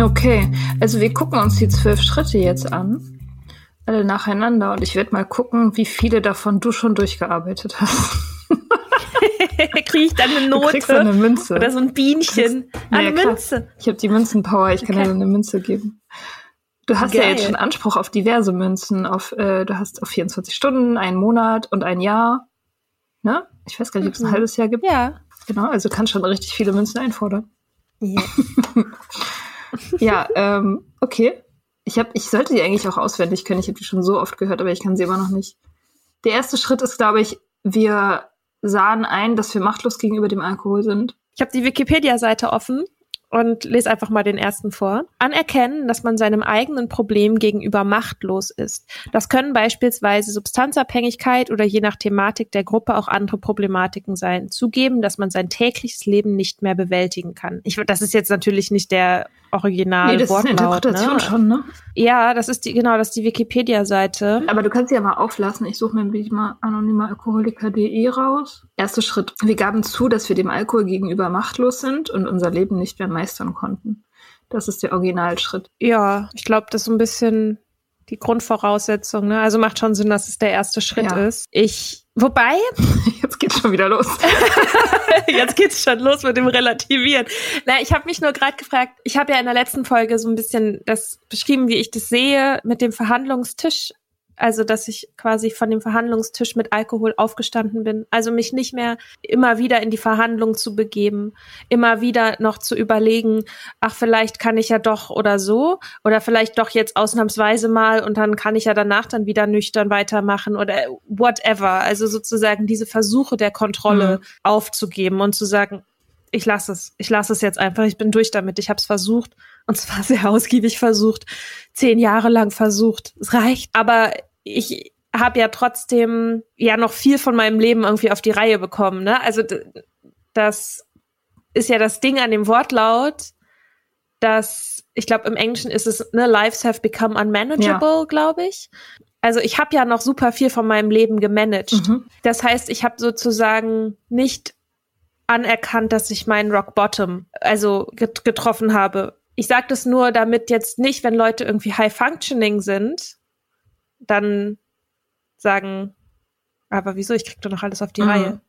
Okay, also wir gucken uns die zwölf Schritte jetzt an. Alle nacheinander. Und ich werde mal gucken, wie viele davon du schon durchgearbeitet hast. Kriege ich dann eine Du kriegst dann eine Münze. oder so ein Bienchen? Naja, eine klar. Münze. Ich habe die Münzenpower, ich kann Okay. dir eine Münze geben. Du hast ja Geil. jetzt schon Anspruch auf diverse Münzen. Auf, äh, du hast auf 24 Stunden, einen Monat und ein Jahr. Ne? Ich weiß gar nicht, ob es ein Mhm. halbes Jahr gibt. Ja. Genau, also kannst schon richtig viele Münzen einfordern. ja. Ja, ähm, okay. Ich, hab, ich sollte die eigentlich auch auswendig können. Ich habe die schon so oft gehört, aber ich kann sie immer noch nicht. Der erste Schritt ist, glaube ich, wir sahen ein, dass wir machtlos gegenüber dem Alkohol sind. Ich habe die Wikipedia-Seite offen und lese einfach mal den ersten vor. Anerkennen, dass man seinem eigenen Problem gegenüber machtlos ist. Das können beispielsweise Substanzabhängigkeit oder je nach Thematik der Gruppe auch andere Problematiken sein. Zugeben, dass man sein tägliches Leben nicht mehr bewältigen kann. Ich, das ist jetzt natürlich nicht der original nee, das ist eine Wortlaut. Interpretation Ne? schon, ne? Ja, das ist die, genau, das ist die Wikipedia-Seite. Aber du kannst sie ja mal auflassen. Ich suche mir wie mal anonymeralkoholiker.de raus. Erster Schritt. Wir gaben zu, dass wir dem Alkohol gegenüber machtlos sind und unser Leben nicht mehr meistern konnten. Das ist der Originalschritt. Ja, ich glaube, das ist so ein bisschen die Grundvoraussetzung. Ne? Also macht schon Sinn, dass es der erste Schritt Ja. ist. Ich, wobei, Jetzt geht's schon wieder los. jetzt geht's schon los mit dem Relativieren. Na, ich habe mich nur gerade gefragt. Ich habe ja in der letzten Folge so ein bisschen das beschrieben, wie ich das sehe mit dem Verhandlungstisch. Also, dass ich quasi von dem Verhandlungstisch mit Alkohol aufgestanden bin. Also mich nicht mehr immer wieder in die Verhandlung zu begeben, immer wieder noch zu überlegen, ach, vielleicht kann ich ja doch oder so, oder vielleicht doch jetzt ausnahmsweise mal und dann kann ich ja danach dann wieder nüchtern weitermachen oder whatever. Also sozusagen diese Versuche der Kontrolle Mhm. aufzugeben und zu sagen, ich lasse es, ich lasse es jetzt einfach, ich bin durch damit, ich habe es versucht und zwar sehr ausgiebig versucht, zehn Jahre lang versucht, es reicht, aber ich habe ja trotzdem ja noch viel von meinem Leben irgendwie auf die Reihe bekommen, ne? Also das ist ja das Ding an dem Wortlaut, dass ich glaube im Englischen ist es ne lives have become unmanageable, glaube ich. Also ich habe ja noch super viel von meinem Leben gemanagt. Mhm. Das heißt, ich habe sozusagen nicht anerkannt, dass ich meinen Rock Bottom also get getroffen habe. Ich sage das nur, damit jetzt nicht, wenn Leute irgendwie High Functioning sind, dann sagen, aber wieso, ich krieg doch noch alles auf die Mhm. Reihe.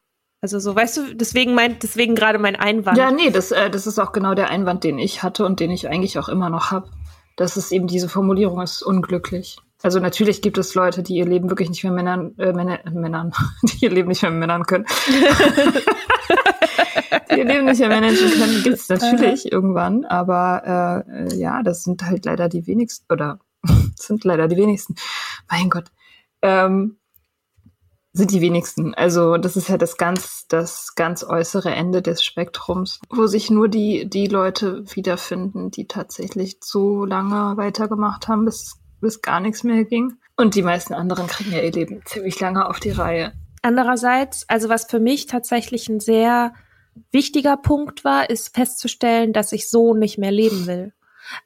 Also so, weißt du, deswegen meint, deswegen gerade mein Einwand. Ja, nee, das, äh, das ist auch genau der Einwand, den ich hatte und den ich eigentlich auch immer noch habe. Das ist eben diese Formulierung ist unglücklich. Also natürlich gibt es Leute, die ihr Leben wirklich nicht mehr Männern, äh, Männer, äh, Männern, die ihr Leben nicht mehr Männern können. die ihr Leben nicht mehr managen können, gibt es natürlich irgendwann, aber äh, äh, ja, das sind halt leider die wenigsten, oder sind leider die wenigsten. Mein Gott. Ähm, sind die wenigsten. Also das ist ja das ganz, das ganz äußere Ende des Spektrums, wo sich nur die, die Leute wiederfinden, die tatsächlich so lange weitergemacht haben, bis, bis gar nichts mehr ging. Und die meisten anderen kriegen ja ihr Leben ziemlich lange auf die Reihe. Andererseits, also was für mich tatsächlich ein sehr wichtiger Punkt war, ist festzustellen, dass ich so nicht mehr leben will.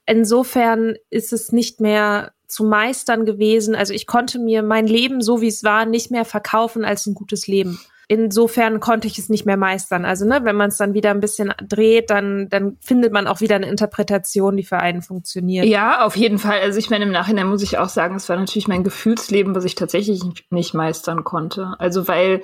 Insofern ist es nicht mehr zu meistern gewesen. Also ich konnte mir mein Leben, so wie es war, nicht mehr verkaufen als ein gutes Leben. Insofern konnte ich es nicht mehr meistern. Also, ne, wenn man es dann wieder ein bisschen dreht, dann, dann findet man auch wieder eine Interpretation, die für einen funktioniert. Ja, auf jeden Fall. Also ich meine, im Nachhinein muss ich auch sagen, es war natürlich mein Gefühlsleben, was ich tatsächlich nicht meistern konnte. Also weil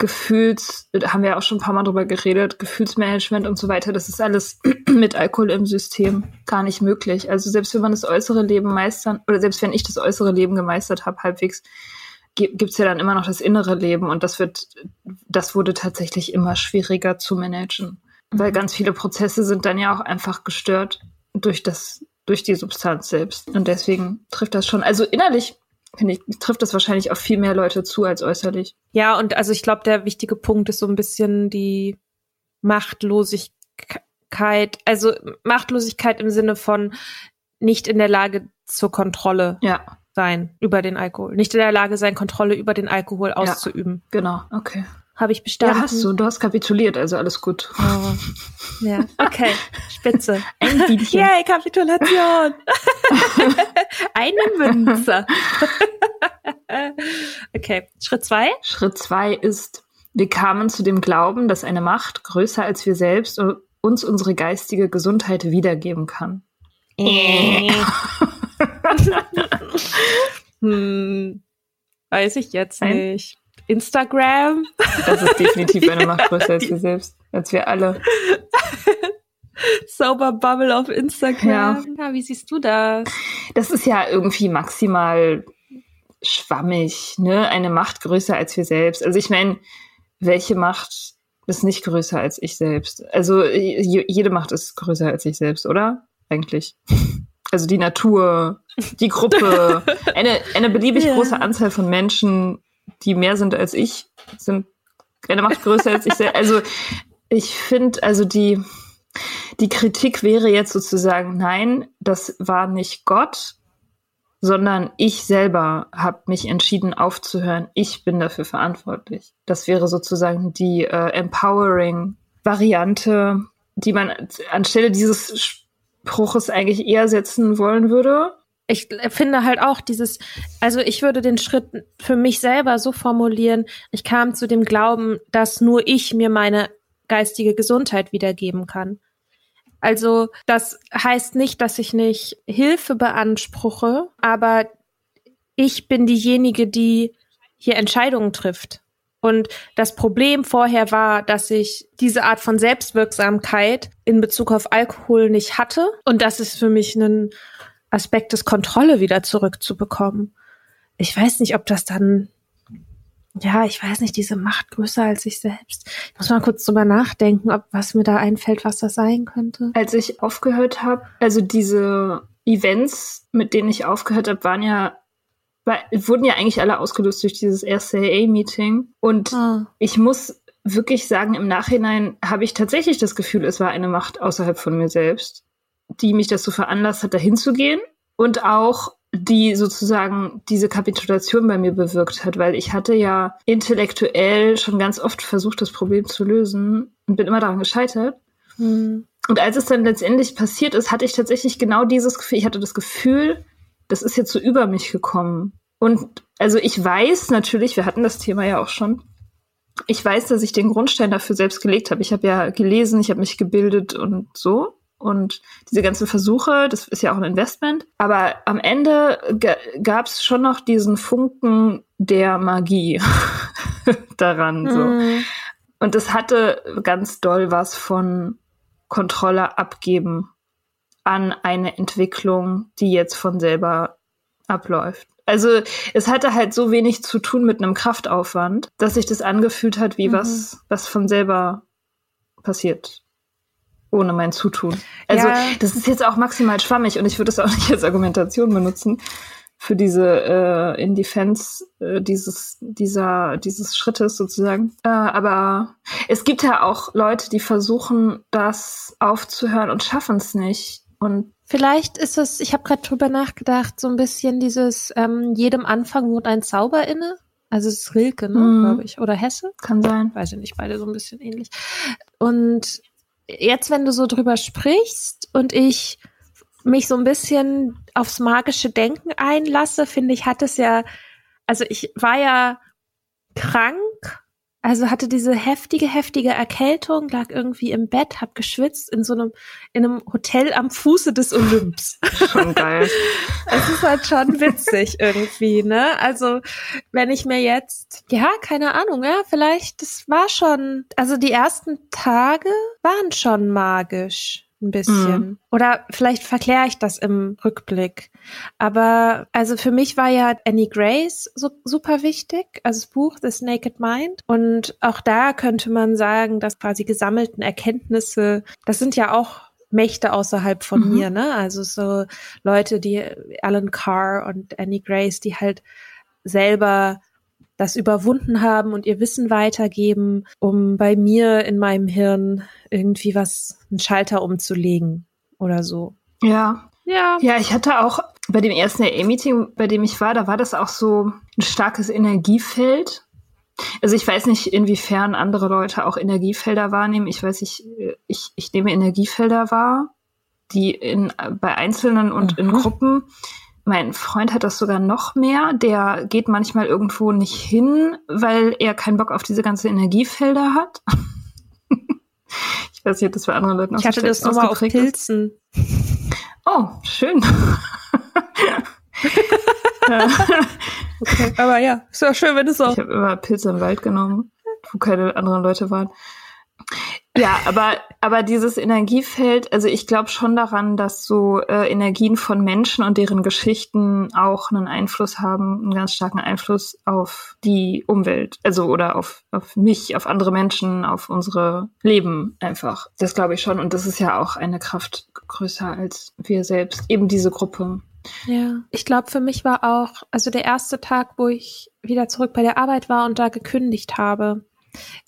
Gefühls, haben wir auch schon ein paar Mal drüber geredet, Gefühlsmanagement und so weiter, das ist alles mit Alkohol im System gar nicht möglich. Also selbst wenn man das äußere Leben meistern, oder selbst wenn ich das äußere Leben gemeistert habe, halbwegs, gibt's ja dann immer noch das innere Leben und das wird, das wurde tatsächlich immer schwieriger zu managen. Weil ganz viele Prozesse sind dann ja auch einfach gestört durch das, durch die Substanz selbst. Und deswegen trifft das schon, also innerlich finde ich, trifft das wahrscheinlich auf viel mehr Leute zu als äußerlich. Ja, und also ich glaube, der wichtige Punkt ist so ein bisschen die Machtlosigkeit, also Machtlosigkeit im Sinne von nicht in der Lage zur Kontrolle Ja, sein über den Alkohol. Nicht in der Lage sein, Kontrolle über den Alkohol auszuüben. genau, okay. Habe ich Ja, bestanden? hast du, du hast kapituliert, also alles gut. Oh. Ja, okay, spitze. Ein Bienchen. Yay, Kapitulation. Eine Münze. okay, Schritt zwei. Schritt zwei ist, wir kamen zu dem Glauben, dass eine Macht größer als wir selbst uns unsere geistige Gesundheit wiedergeben kann. hm, weiß ich jetzt Nein. nicht. Instagram? Das ist definitiv eine Macht größer als wir selbst, als wir alle. Sober Bubble auf Instagram. Ja. ja, wie siehst du das? Das ist ja irgendwie maximal schwammig, ne? Eine Macht größer als wir selbst. Also ich meine, welche Macht ist nicht größer als ich selbst? Also je- jede Macht ist größer als ich selbst, oder? Eigentlich. Also die Natur, die Gruppe, eine, eine beliebig Ja. große Anzahl von Menschen, die mehr sind als ich, sind eine Macht größer als ich selbst. Also ich finde, also die, die Kritik wäre jetzt sozusagen, nein, das war nicht Gott, sondern ich selber habe mich entschieden aufzuhören. Ich bin dafür verantwortlich. Das wäre sozusagen die äh, empowering Variante, die man anstelle dieses Spruches eigentlich eher setzen wollen würde. Ich finde halt auch dieses, also ich würde den Schritt für mich selber so formulieren, ich kam zu dem Glauben, dass nur ich mir meine geistige Gesundheit wiedergeben kann. Also das heißt nicht, dass ich nicht Hilfe beanspruche, aber ich bin diejenige, die hier Entscheidungen trifft. Und das Problem vorher war, dass ich diese Art von Selbstwirksamkeit in Bezug auf Alkohol nicht hatte. Und das ist für mich ein Aspekt des Kontrolle wieder zurückzubekommen. Ich weiß nicht, ob das dann, ja, ich weiß nicht, diese Macht größer als ich selbst. Ich muss mal kurz drüber nachdenken, ob was mir da einfällt, was das sein könnte. Als ich aufgehört habe, also diese Events, mit denen ich aufgehört habe, waren ja, war, wurden ja eigentlich alle ausgelöst durch dieses erste AA-Meeting. Und Ah. ich muss wirklich sagen, im Nachhinein habe ich tatsächlich das Gefühl, es war eine Macht außerhalb von mir selbst, die mich dazu veranlasst hat, dahin zu gehen und auch die sozusagen diese Kapitulation bei mir bewirkt hat, weil ich hatte ja intellektuell schon ganz oft versucht, das Problem zu lösen und bin immer daran gescheitert. Hm. Und als es dann letztendlich passiert ist, hatte ich tatsächlich genau dieses Gefühl, ich hatte das Gefühl, das ist jetzt so über mich gekommen. Und also ich weiß natürlich, wir hatten das Thema ja auch schon, ich weiß, dass ich den Grundstein dafür selbst gelegt habe. Ich habe ja gelesen, ich habe mich gebildet und so. Und diese ganzen Versuche, das ist ja auch ein Investment. Aber am Ende gab es schon noch diesen Funken der Magie daran. So. Mm. Und es hatte ganz doll was von Kontrolle abgeben an eine Entwicklung, die jetzt von selber abläuft. Also es hatte halt so wenig zu tun mit einem Kraftaufwand, dass sich das angefühlt hat wie mhm. was, was von selber passiert. Ohne mein Zutun. Also ja. das ist jetzt auch maximal schwammig und ich würde das auch nicht als Argumentation benutzen für diese äh, in Defense äh, dieses dieser dieses Schrittes sozusagen. Äh, aber es gibt ja auch Leute, die versuchen, das aufzuhören und schaffen es nicht. Und vielleicht ist es, ich habe gerade drüber nachgedacht, so ein bisschen dieses ähm, jedem Anfang wohnt ein Zauber inne. Also es ist Rilke, ne, mm. glaube ich, oder Hesse. Kann sein. Weiß ich nicht, beide so ein bisschen ähnlich. Und jetzt, wenn du so drüber sprichst und ich mich so ein bisschen aufs magische Denken einlasse, finde ich, hat es ja, also ich war ja krank, also hatte diese heftige, heftige Erkältung, lag irgendwie im Bett, hab geschwitzt in so einem, in einem Hotel am Fuße des Olymps. Schon geil. es ist halt schon witzig irgendwie, ne? Also, wenn ich mir jetzt, ja, keine Ahnung, ja, vielleicht, das war schon, also die ersten Tage waren schon magisch ein bisschen. Mhm. Oder vielleicht verkläre ich das im Rückblick. Aber also für mich war ja Annie Grace so, super wichtig, also das Buch The Naked Mind. Und auch da könnte man sagen, dass quasi gesammelten Erkenntnisse, das sind ja auch Mächte außerhalb von mhm. mir, ne? Also so Leute, die Alan Carr und Annie Grace, die halt selber das überwunden haben und ihr Wissen weitergeben, um bei mir in meinem Hirn irgendwie was, einen Schalter umzulegen oder so. Ja. Ja. Ja, ich hatte auch bei dem ersten AA-Meeting, bei dem ich war, da war das auch so ein starkes Energiefeld. Also ich weiß nicht, inwiefern andere Leute auch Energiefelder wahrnehmen. Ich weiß nicht, ich, ich nehme Energiefelder wahr, die in, bei Einzelnen und mhm. in Gruppen mein Freund hat das sogar noch mehr. Der geht manchmal irgendwo nicht hin, weil er keinen Bock auf diese ganzen Energiefelder hat. ich weiß nicht, ob das bei anderen Leuten auch Ich hatte das nochmal auf Pilzen. Oh, schön. okay, aber ja, ist ja schön, wenn es auch. Ich habe immer Pilze im Wald genommen, wo keine anderen Leute waren. Ja, aber, aber dieses Energiefeld, also ich glaube schon daran, dass so äh, Energien von Menschen und deren Geschichten auch einen Einfluss haben, einen ganz starken Einfluss auf die Umwelt, also oder auf, auf mich, auf andere Menschen, auf unsere Leben einfach. Das glaube ich schon. Und das ist ja auch eine Kraft größer als wir selbst, eben diese Gruppe. Ja, ich glaube, für mich war auch, also der erste Tag, wo ich wieder zurück bei der Arbeit war und da gekündigt habe.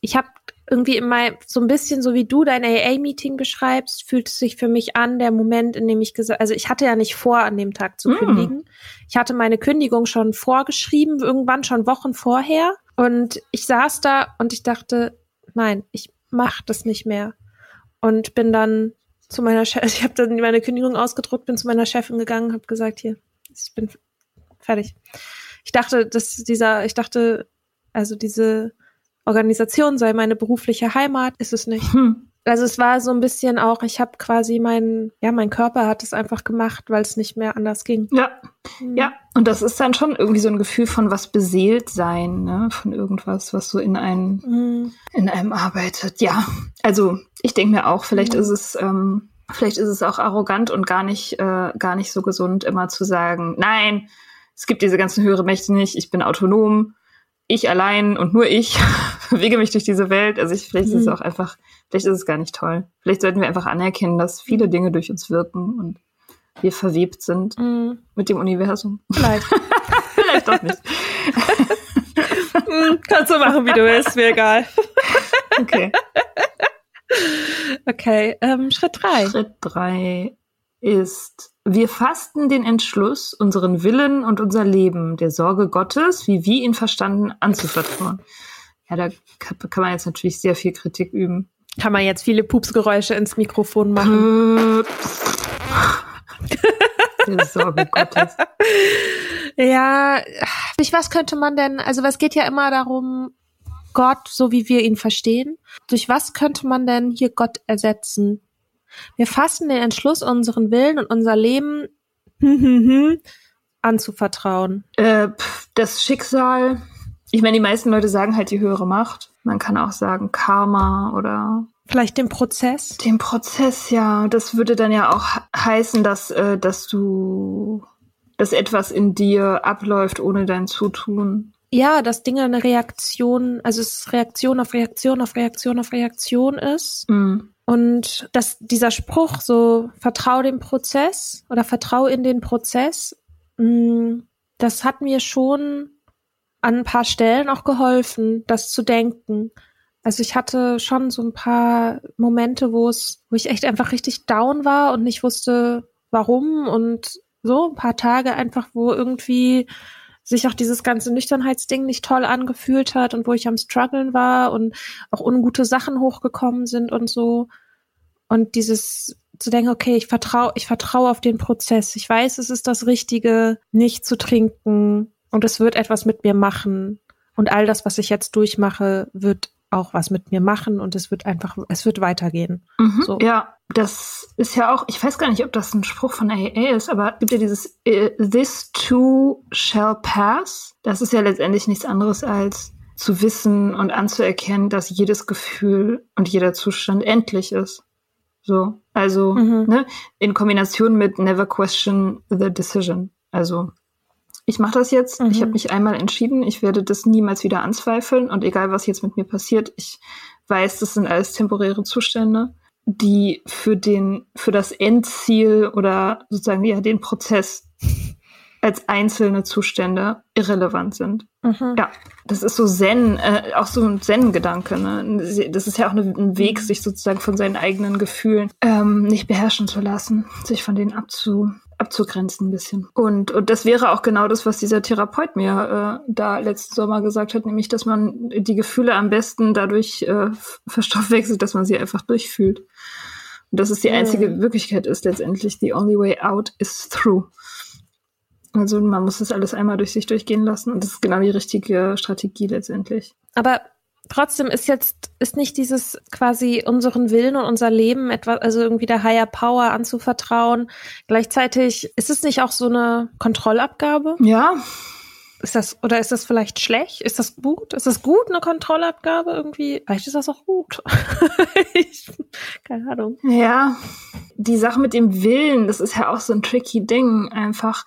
Ich habe irgendwie immer so ein bisschen so wie du dein AA-Meeting beschreibst, fühlt es sich für mich an, der Moment, in dem ich gesagt, also ich hatte ja nicht vor, an dem Tag zu mm. kündigen. Ich hatte meine Kündigung schon vorgeschrieben, irgendwann schon Wochen vorher. Und ich saß da und ich dachte, nein, ich mach das nicht mehr. Und bin dann zu meiner Chefin, ich habe dann meine Kündigung ausgedruckt, bin zu meiner Chefin gegangen, habe gesagt, hier, ich bin fertig. Ich dachte, dass dieser, ich dachte, also diese Organisation sei meine berufliche Heimat, ist es nicht. Hm. Also es war so ein bisschen auch, ich habe quasi mein, ja, mein Körper hat es einfach gemacht, weil es nicht mehr anders ging. Ja, hm. ja. Und das ist dann schon irgendwie so ein Gefühl von was beseelt sein, ne? Von irgendwas, was so in einem, hm. in einem arbeitet. Ja, also ich denke mir auch, vielleicht hm. ist es, ähm, vielleicht ist es auch arrogant und gar nicht, äh, gar nicht so gesund, immer zu sagen, nein, es gibt diese ganzen höhere Mächte nicht, ich bin autonom ich allein und nur ich bewege mich durch diese Welt. Also ich, vielleicht mhm. ist es mhm. auch einfach, vielleicht ist es gar nicht toll. Vielleicht sollten wir einfach anerkennen, dass viele Dinge durch uns wirken und wir verwebt sind mhm. mit dem Universum. Vielleicht. vielleicht doch nicht. mhm, kannst du machen, wie du willst, mir egal. okay. Okay, ähm, Schritt drei. Schritt drei ist, wir fasten den Entschluss, unseren Willen und unser Leben der Sorge Gottes, wie wir ihn verstanden, anzuvertrauen. Ja, da kann man jetzt natürlich sehr viel Kritik üben. Kann man jetzt viele Pupsgeräusche ins Mikrofon machen. der Sorge Gottes. Ja, durch was könnte man denn, also es geht ja immer darum, Gott, so wie wir ihn verstehen. Durch was könnte man denn hier Gott ersetzen? Wir fassen den Entschluss, unseren Willen und unser Leben anzuvertrauen. Äh, das Schicksal. Ich meine, die meisten Leute sagen halt die höhere Macht. Man kann auch sagen Karma oder Vielleicht den Prozess? Den Prozess, ja. Das würde dann ja auch heißen, dass, äh, dass du, dass etwas in dir abläuft ohne dein Zutun. Ja, dass Dinge eine Reaktion, also es Reaktion auf Reaktion auf Reaktion auf Reaktion ist. Mm. Und dass dieser Spruch so, vertrau dem Prozess oder vertrau in den Prozess, mm, das hat mir schon an ein paar Stellen auch geholfen, das zu denken. Also ich hatte schon so ein paar Momente, wo es, wo ich echt einfach richtig down war und nicht wusste, warum und so ein paar Tage einfach, wo irgendwie sich auch dieses ganze Nüchternheitsding nicht toll angefühlt hat und wo ich am struggeln war und auch ungute Sachen hochgekommen sind und so. Und dieses zu denken, okay, ich vertraue, ich vertraue auf den Prozess. Ich weiß, es ist das Richtige, nicht zu trinken und es wird etwas mit mir machen. Und all das, was ich jetzt durchmache, wird auch was mit mir machen und es wird einfach, es wird weitergehen. Mhm, so. Ja, das ist ja auch, ich weiß gar nicht, ob das ein Spruch von AA ist, aber gibt ja dieses uh, This too shall pass. Das ist ja letztendlich nichts anderes als zu wissen und anzuerkennen, dass jedes Gefühl und jeder Zustand endlich ist. So, also mhm. ne, in Kombination mit Never question the decision. Also ich mache das jetzt. Mhm. Ich habe mich einmal entschieden. Ich werde das niemals wieder anzweifeln. Und egal, was jetzt mit mir passiert, ich weiß, das sind alles temporäre Zustände, die für den, für das Endziel oder sozusagen ja den Prozess als einzelne Zustände irrelevant sind. Mhm. Ja, das ist so Zen, äh, auch so ein Zen-Gedanke. Ne? Das ist ja auch ein Weg, sich sozusagen von seinen eigenen Gefühlen ähm, nicht beherrschen zu lassen, sich von denen abzu abzugrenzen ein bisschen. Und, und das wäre auch genau das, was dieser Therapeut mir äh, da letzten Sommer gesagt hat, nämlich, dass man die Gefühle am besten dadurch äh, verstoffwechselt, dass man sie einfach durchfühlt. Und dass es die einzige mhm. Wirklichkeit ist letztendlich. The only way out is through. Also man muss das alles einmal durch sich durchgehen lassen und das ist genau die richtige Strategie letztendlich. Aber trotzdem ist jetzt, ist nicht dieses quasi unseren Willen und unser Leben etwas, also irgendwie der Higher Power anzuvertrauen. Gleichzeitig ist es nicht auch so eine Kontrollabgabe? Ja. Ist das, oder ist das vielleicht schlecht? Ist das gut? Ist das gut, eine Kontrollabgabe irgendwie? Vielleicht ist das auch gut. ich, keine Ahnung. Ja. Die Sache mit dem Willen, das ist ja auch so ein tricky Ding. Einfach.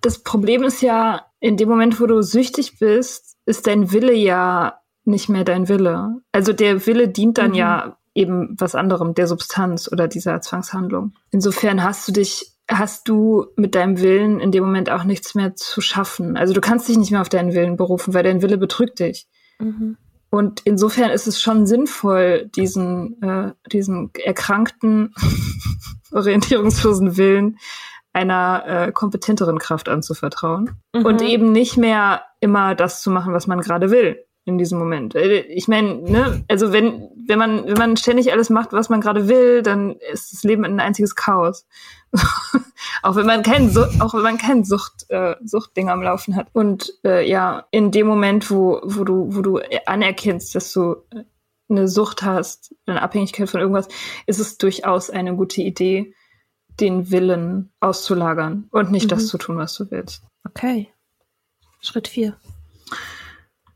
Das Problem ist ja, in dem Moment, wo du süchtig bist, ist dein Wille ja nicht mehr dein Wille. Also der Wille dient dann mhm. ja eben was anderem, der Substanz oder dieser Zwangshandlung. Insofern hast du dich, hast du mit deinem Willen in dem Moment auch nichts mehr zu schaffen. Also du kannst dich nicht mehr auf deinen Willen berufen, weil dein Wille betrügt dich. Mhm. Und insofern ist es schon sinnvoll, diesen, äh, diesen erkrankten, orientierungslosen Willen einer äh, kompetenteren Kraft anzuvertrauen mhm. und eben nicht mehr immer das zu machen, was man gerade will in diesem Moment. Äh, ich meine, ne, also wenn, wenn man, wenn man ständig alles macht, was man gerade will, dann ist das Leben ein einziges Chaos. auch wenn man keinen, auch wenn man keinen Sucht, äh, Suchtding am Laufen hat. Und äh, ja, in dem Moment, wo, wo du, wo du anerkennst, dass du eine Sucht hast, eine Abhängigkeit von irgendwas, ist es durchaus eine gute Idee, den Willen auszulagern und nicht mhm. das zu tun, was du willst. Okay. Schritt vier.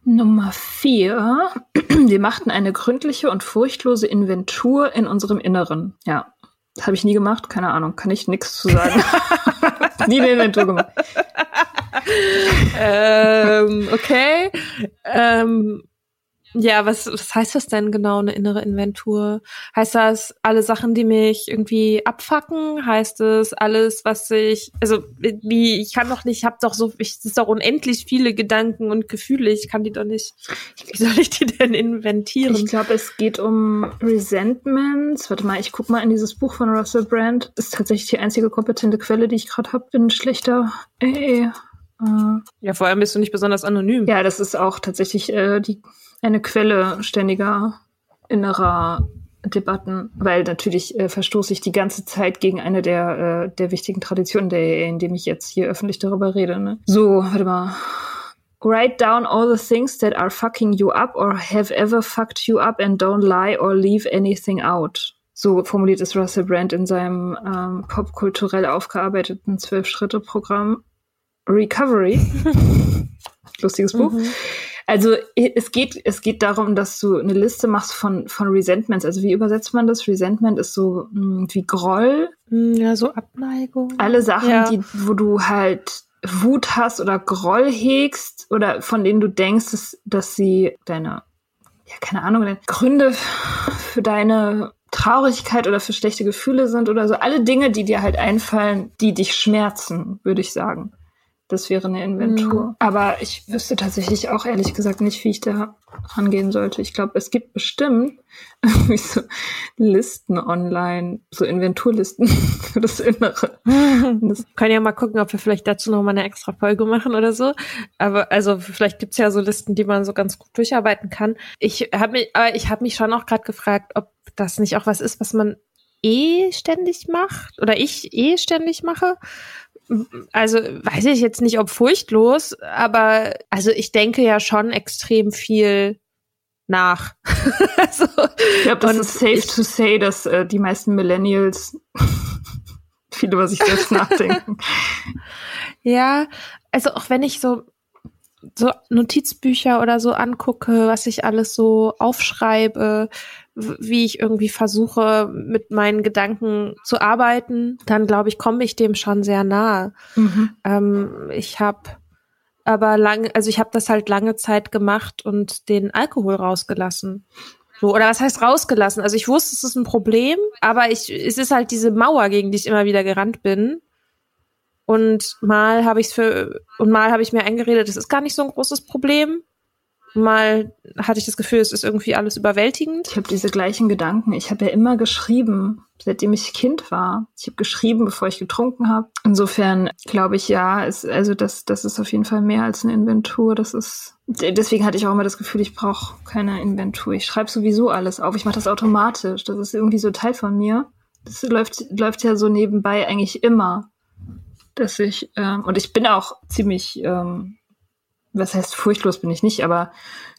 Nummer vier. Wir machten eine gründliche und furchtlose Inventur in unserem Inneren. Ja, habe ich nie gemacht, keine Ahnung, kann ich nichts zu sagen. nie eine Inventur gemacht. ähm, okay. Ähm, ja, was, was heißt das denn genau, eine innere Inventur? Heißt das alle Sachen, die mich irgendwie abfacken? Heißt es alles, was ich, also wie, ich kann doch nicht, ich habe doch so, ich, es ist doch unendlich viele Gedanken und Gefühle, ich kann die doch nicht, wie soll ich die denn inventieren? Ich glaube, es geht um Resentments. Warte mal, ich guck mal in dieses Buch von Russell Brand. Das ist tatsächlich die einzige kompetente Quelle, die ich gerade habe. Bin ein schlechter, ey. Äh, ja, vor allem bist du nicht besonders anonym. Ja, das ist auch tatsächlich äh, die eine Quelle ständiger innerer Debatten, weil natürlich äh, verstoße ich die ganze Zeit gegen eine der, äh, der wichtigen Traditionen der EE, indem ich jetzt hier öffentlich darüber rede. Ne? So, warte mal. Write down all the things that are fucking you up or have ever fucked you up and don't lie or leave anything out. So formuliert es Russell Brand in seinem ähm, popkulturell aufgearbeiteten Zwölf-Schritte-Programm Recovery. Lustiges Buch. Mhm. Also es geht, es geht darum, dass du eine Liste machst von, von Resentments. Also wie übersetzt man das? Resentment ist so mh, hm, wie Groll. Hm, ja, so Abneigung. Alle Sachen, ja. die, wo du halt Wut hast oder Groll hegst oder von denen du denkst, dass, dass sie deine, ja, keine Ahnung, Gründe für deine Traurigkeit oder für schlechte Gefühle sind oder so. Alle Dinge, die dir halt einfallen, die dich schmerzen, würde ich sagen. Das wäre eine Inventur. Mhm. Aber ich wüsste tatsächlich auch ehrlich gesagt nicht, wie ich da rangehen sollte. Ich glaube, es gibt bestimmt irgendwie so Listen online, so Inventurlisten für das Innere. Das können ja mal gucken, ob wir vielleicht dazu noch mal eine extra Folge machen oder so. Aber also vielleicht gibt's ja so Listen, die man so ganz gut durcharbeiten kann. Ich habe mich, aber ich habe mich schon auch gerade gefragt, ob das nicht auch was ist, was man eh ständig macht oder ich eh ständig mache also weiß ich jetzt nicht, ob furchtlos, aber also ich denke ja schon extrem viel nach. also, ich glaube, das ist safe ich, to say, dass äh, die meisten Millennials viel über sich selbst nachdenken. Ja, also auch wenn ich so so Notizbücher oder so angucke, was ich alles so aufschreibe, wie ich irgendwie versuche, mit meinen Gedanken zu arbeiten, dann glaube ich, komme ich dem schon sehr nahe. Mhm. Ähm, ich habe aber lange, also ich habe das halt lange Zeit gemacht und den Alkohol rausgelassen. So, oder was heißt rausgelassen? Also ich wusste, es ist ein Problem, aber ich, es ist halt diese Mauer, gegen die ich immer wieder gerannt bin. Und mal habe ich es für und mal habe ich mir eingeredet, das ist gar nicht so ein großes Problem. Mal hatte ich das Gefühl, es ist irgendwie alles überwältigend. Ich habe diese gleichen Gedanken. Ich habe ja immer geschrieben, seitdem ich Kind war. Ich habe geschrieben, bevor ich getrunken habe. Insofern glaube ich, ja, ist, also das, das ist auf jeden Fall mehr als eine Inventur. Das ist deswegen hatte ich auch immer das Gefühl, ich brauche keine Inventur. Ich schreibe sowieso alles auf. Ich mache das automatisch. Das ist irgendwie so Teil von mir. Das läuft, läuft ja so nebenbei eigentlich immer. Dass ich, ähm, und ich bin auch ziemlich ähm, was heißt furchtlos bin ich nicht, aber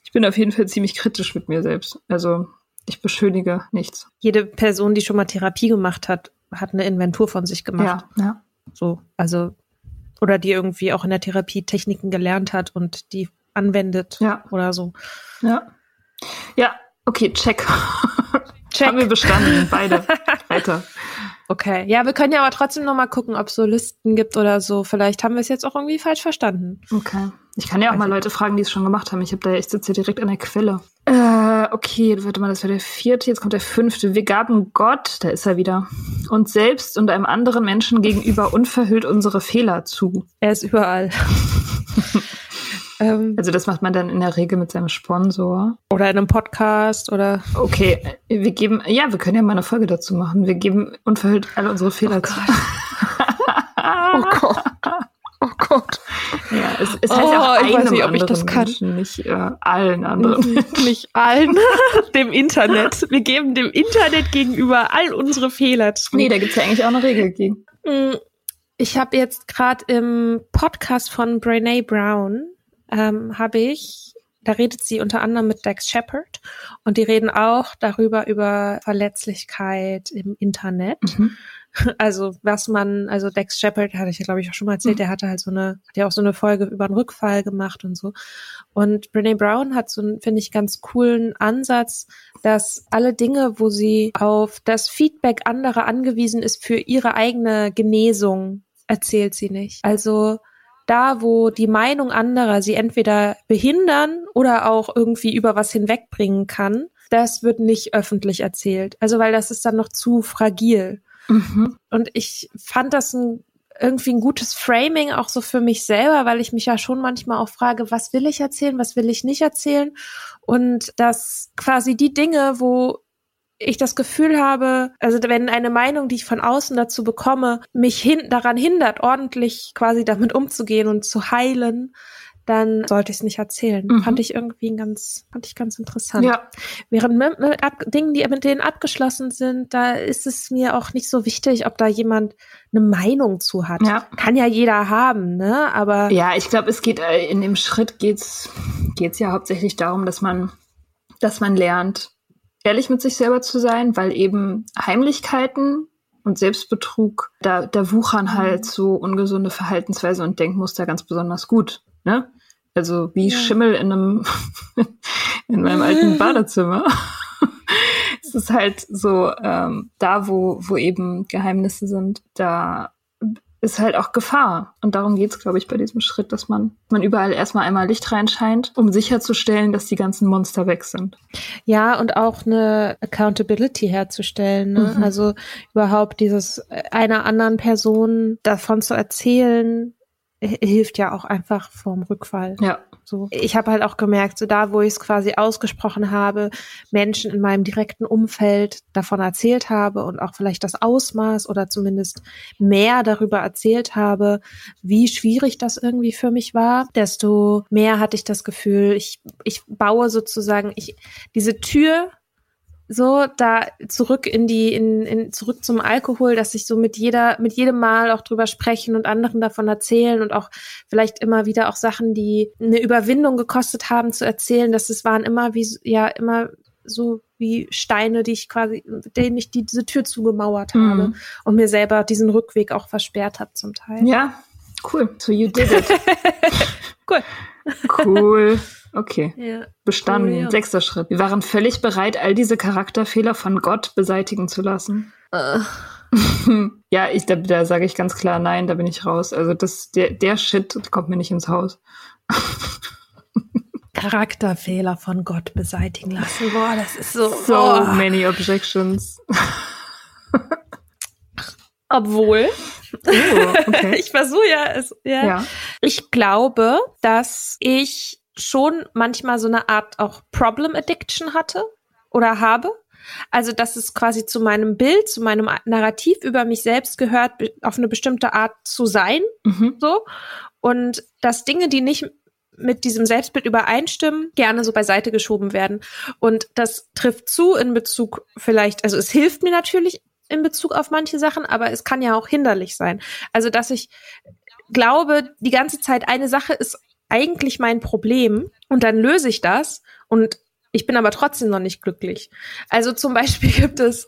ich bin auf jeden Fall ziemlich kritisch mit mir selbst. Also ich beschönige nichts. Jede Person, die schon mal Therapie gemacht hat, hat eine Inventur von sich gemacht. Ja, ja. So, also oder die irgendwie auch in der Therapie Techniken gelernt hat und die anwendet ja. oder so. Ja. Ja, okay, check. check. Haben wir bestanden, beide. Weiter. Okay, ja, wir können ja aber trotzdem noch mal gucken, ob es so Listen gibt oder so. Vielleicht haben wir es jetzt auch irgendwie falsch verstanden. Okay. Ich kann ja auch mal Leute fragen, die es schon gemacht haben. Ich habe da, ich sitze hier direkt an der Quelle. Äh, okay, warte mal, das wäre der vierte, jetzt kommt der fünfte. Wir gaben Gott, da ist er wieder, uns selbst und einem anderen Menschen gegenüber unverhüllt unsere Fehler zu. Er ist überall. Ähm, also das macht man dann in der Regel mit seinem Sponsor. Oder in einem Podcast oder. Okay, wir geben, ja, wir können ja mal eine Folge dazu machen. Wir geben unverhüllt alle unsere Fehler oh zu. oh Gott. Oh Gott. Ja, es, es heißt oh, auch einem ich weiß nicht, ob ich das kann. Menschen, nicht äh, allen anderen. Mhm, nicht allen, dem Internet. Wir geben dem Internet gegenüber all unsere Fehler zu. Nee, da gibt's ja eigentlich auch eine Regel gegen. Mm, ich habe jetzt gerade im Podcast von Brene Brown ähm, habe ich, da redet sie unter anderem mit Dex Shepard und die reden auch darüber, über Verletzlichkeit im Internet. Mhm. Also was man, also Dex Shepard hatte ich ja glaube ich auch schon mal erzählt, mhm. der hatte halt so eine, hat ja auch so eine Folge über einen Rückfall gemacht und so. Und Brene Brown hat so einen, finde ich, ganz coolen Ansatz, dass alle Dinge, wo sie auf das Feedback anderer angewiesen ist für ihre eigene Genesung, erzählt sie nicht. Also da, wo die Meinung anderer sie entweder behindern oder auch irgendwie über was hinwegbringen kann, das wird nicht öffentlich erzählt. Also weil das ist dann noch zu fragil. Mhm. Und ich fand das ein, irgendwie ein gutes Framing auch so für mich selber, weil ich mich ja schon manchmal auch frage, was will ich erzählen, was will ich nicht erzählen? Und dass quasi die Dinge, wo ich das Gefühl habe, also wenn eine Meinung, die ich von außen dazu bekomme, mich hin daran hindert, ordentlich quasi damit umzugehen und zu heilen, dann sollte ich es nicht erzählen. Mhm. Fand ich irgendwie ganz, fand ich ganz interessant. Ja. Während mit, mit ab, Dingen, die mit denen abgeschlossen sind, da ist es mir auch nicht so wichtig, ob da jemand eine Meinung zu hat. Ja. Kann ja jeder haben, ne? Aber ja, ich glaube, es geht äh, in dem Schritt geht's geht's ja hauptsächlich darum, dass man dass man lernt, ehrlich mit sich selber zu sein, weil eben Heimlichkeiten und Selbstbetrug, da, da wuchern mhm. halt so ungesunde Verhaltensweise und Denkmuster ganz besonders gut. Ne? Also wie ja. Schimmel in einem in meinem alten Badezimmer. es ist halt so, ähm, da wo, wo eben Geheimnisse sind, da ist halt auch Gefahr. Und darum geht's, glaube ich, bei diesem Schritt, dass man, man überall erstmal einmal Licht reinscheint, um sicherzustellen, dass die ganzen Monster weg sind. Ja, und auch eine Accountability herzustellen. Ne? Mhm. Also überhaupt dieses einer anderen Person davon zu erzählen, hilft ja auch einfach vorm Rückfall. Ja. So. Ich habe halt auch gemerkt, so da, wo ich es quasi ausgesprochen habe, Menschen in meinem direkten Umfeld davon erzählt habe und auch vielleicht das Ausmaß oder zumindest mehr darüber erzählt habe, wie schwierig das irgendwie für mich war, desto mehr hatte ich das Gefühl, ich, ich baue sozusagen, ich, diese Tür so da zurück in die in, in zurück zum Alkohol, dass ich so mit jeder mit jedem Mal auch drüber sprechen und anderen davon erzählen und auch vielleicht immer wieder auch Sachen, die eine Überwindung gekostet haben zu erzählen, dass es waren immer wie ja immer so wie Steine, die ich quasi denen ich die, diese Tür zugemauert habe mhm. und mir selber diesen Rückweg auch versperrt habe zum Teil. Ja, cool. So you did it. cool. Cool. Okay. Ja. Bestanden. Oh, ja. Sechster Schritt. Wir waren völlig bereit, all diese Charakterfehler von Gott beseitigen zu lassen. Uh. ja, ich, da, da sage ich ganz klar, nein, da bin ich raus. Also das, der, der Shit kommt mir nicht ins Haus. Charakterfehler von Gott beseitigen lassen. Boah, das ist so. So oh. many objections. Obwohl. Oh, okay. ich versuche ja, es, ja. ja. Ich glaube, dass ich schon manchmal so eine Art auch Problem Addiction hatte oder habe. Also, dass es quasi zu meinem Bild, zu meinem Narrativ über mich selbst gehört, auf eine bestimmte Art zu sein. Mhm. So. Und dass Dinge, die nicht mit diesem Selbstbild übereinstimmen, gerne so beiseite geschoben werden. Und das trifft zu in Bezug vielleicht, also es hilft mir natürlich in Bezug auf manche Sachen, aber es kann ja auch hinderlich sein. Also, dass ich glaube, die ganze Zeit eine Sache ist eigentlich mein Problem und dann löse ich das und ich bin aber trotzdem noch nicht glücklich. Also zum Beispiel gibt es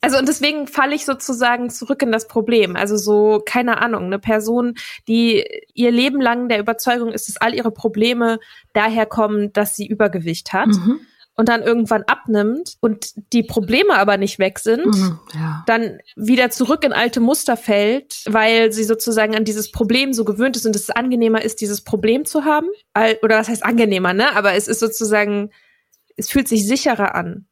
also und deswegen falle ich sozusagen zurück in das Problem. Also so, keine Ahnung, eine Person, die ihr Leben lang der Überzeugung ist, dass all ihre Probleme daher kommen, dass sie Übergewicht hat. Mhm und dann irgendwann abnimmt und die Probleme aber nicht weg sind, mhm, ja. dann wieder zurück in alte Muster fällt, weil sie sozusagen an dieses Problem so gewöhnt ist und es angenehmer ist, dieses Problem zu haben. Oder was heißt angenehmer, ne? Aber es ist sozusagen, es fühlt sich sicherer an,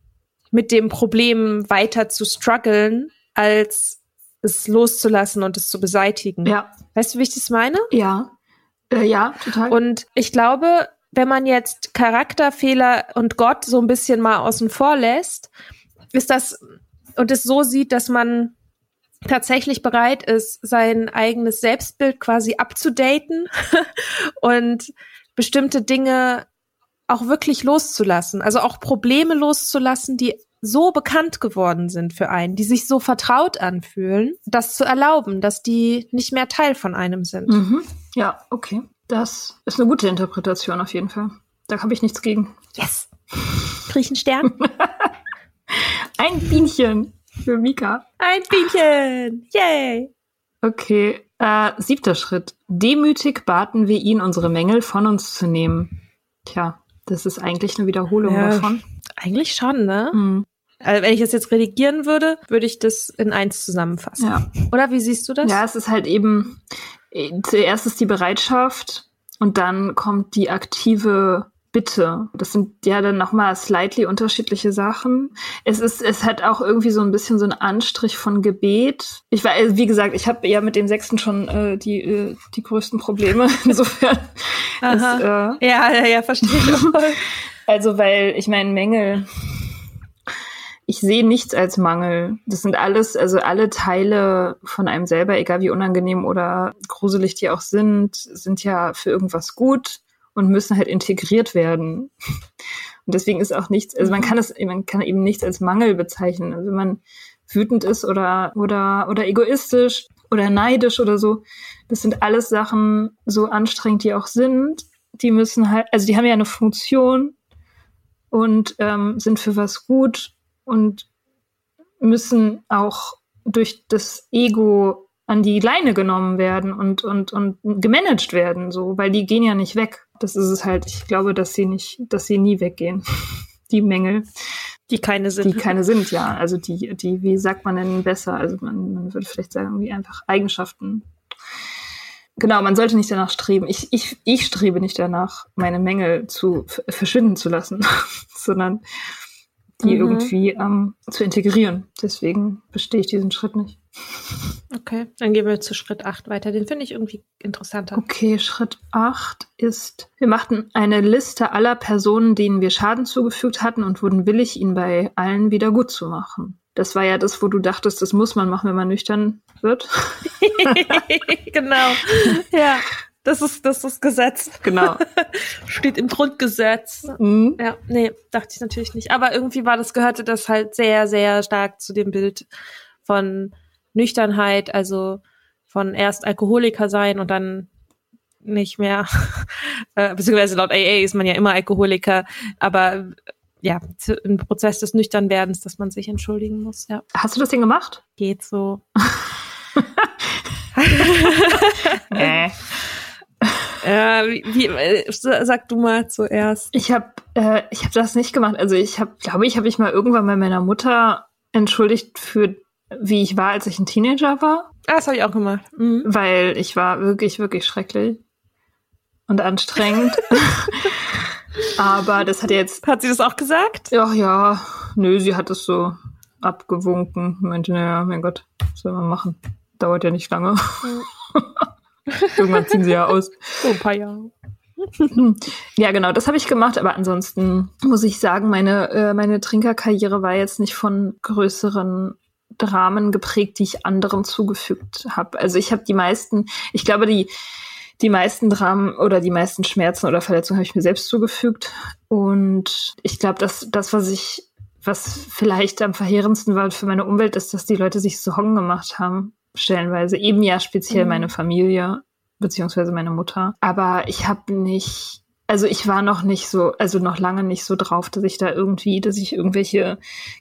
mit dem Problem weiter zu strugglen, als es loszulassen und es zu beseitigen. Ja. Weißt du, wie ich das meine? Ja. Äh, ja, total. Und ich glaube, wenn man jetzt Charakterfehler und Gott so ein bisschen mal außen vor lässt, ist das und es so sieht, dass man tatsächlich bereit ist, sein eigenes Selbstbild quasi abzudaten und bestimmte Dinge auch wirklich loszulassen, also auch Probleme loszulassen, die so bekannt geworden sind für einen, die sich so vertraut anfühlen, das zu erlauben, dass die nicht mehr Teil von einem sind. Mhm. Ja, okay. Das ist eine gute Interpretation auf jeden Fall. Da habe ich nichts gegen. Yes. Krieg einen Stern. Ein Bienchen für Mika. Ein Bienchen. Yay. Okay. Äh, siebter Schritt. Demütig baten wir ihn, unsere Mängel von uns zu nehmen. Tja, das ist eigentlich eine Wiederholung ja, davon. Eigentlich schon, ne? Mhm. Also wenn ich das jetzt redigieren würde, würde ich das in eins zusammenfassen. Ja. Oder wie siehst du das? Ja, es ist halt eben, zuerst ist die Bereitschaft und dann kommt die aktive Bitte. Das sind ja dann nochmal slightly unterschiedliche Sachen. Es ist, es hat auch irgendwie so ein bisschen so einen Anstrich von Gebet. Ich war, wie gesagt, ich habe ja mit dem Sechsten schon äh, die, äh, die größten Probleme. Insofern. Ist, äh, ja, ja, ja, verstehe ich. also, weil ich meine, Mängel ich sehe nichts als Mangel. Das sind alles, also alle Teile von einem selber, egal wie unangenehm oder gruselig die auch sind, sind ja für irgendwas gut und müssen halt integriert werden. Und deswegen ist auch nichts, also man kann es, man kann eben nichts als Mangel bezeichnen. Also wenn man wütend ist oder, oder, oder egoistisch oder neidisch oder so, das sind alles Sachen, so anstrengend die auch sind, die müssen halt, also die haben ja eine Funktion und ähm, sind für was gut und müssen auch durch das Ego an die Leine genommen werden und, und, und gemanagt werden, so, weil die gehen ja nicht weg. Das ist es halt. Ich glaube, dass sie nicht, dass sie nie weggehen. Die Mängel. Die keine sind. Die keine sind, ja. Also die, die, wie sagt man denn besser? Also man, man würde vielleicht sagen, wie einfach Eigenschaften. Genau, man sollte nicht danach streben. Ich, ich, ich strebe nicht danach, meine Mängel zu verschwinden zu lassen, sondern die mhm. irgendwie ähm, zu integrieren. Deswegen bestehe ich diesen Schritt nicht. Okay, dann gehen wir zu Schritt 8 weiter. Den finde ich irgendwie interessanter. Okay, Schritt 8 ist, wir machten eine Liste aller Personen, denen wir Schaden zugefügt hatten und wurden willig, ihn bei allen wieder gut zu machen. Das war ja das, wo du dachtest, das muss man machen, wenn man nüchtern wird. genau. Ja. Das ist, das ist Gesetz. Genau. Steht im Grundgesetz. Mhm. Ja, nee, dachte ich natürlich nicht. Aber irgendwie war das, gehörte das halt sehr, sehr stark zu dem Bild von Nüchternheit, also von erst Alkoholiker sein und dann nicht mehr, äh, beziehungsweise laut AA ist man ja immer Alkoholiker, aber ja, im Prozess des Nüchternwerdens, dass man sich entschuldigen muss, ja. Hast du das denn gemacht? Geht so. nee. Ja, wie, äh, sag du mal zuerst. Ich habe äh, ich habe das nicht gemacht. Also ich habe, glaube ich, habe ich mal irgendwann bei meiner Mutter entschuldigt für wie ich war, als ich ein Teenager war. Ah, das habe ich auch gemacht. Mhm. Weil ich war wirklich, wirklich schrecklich und anstrengend. Aber das hat jetzt. Hat sie das auch gesagt? Ja, ja. Nö, sie hat es so abgewunken. Meinte, naja, mein Gott, was soll man machen? Dauert ja nicht lange. Mhm. Irgendwann ziehen sie ja aus. So ein paar Jahre. Ja, genau, das habe ich gemacht, aber ansonsten muss ich sagen, meine, äh, meine Trinkerkarriere war jetzt nicht von größeren Dramen geprägt, die ich anderen zugefügt habe. Also ich habe die meisten, ich glaube, die, die meisten Dramen oder die meisten Schmerzen oder Verletzungen habe ich mir selbst zugefügt. Und ich glaube, dass das, was ich, was vielleicht am verheerendsten war für meine Umwelt, ist, dass die Leute sich Sorgen gemacht haben stellenweise. Eben ja speziell mhm. meine Familie, beziehungsweise meine Mutter. Aber ich habe nicht, also ich war noch nicht so, also noch lange nicht so drauf, dass ich da irgendwie, dass ich irgendwelche,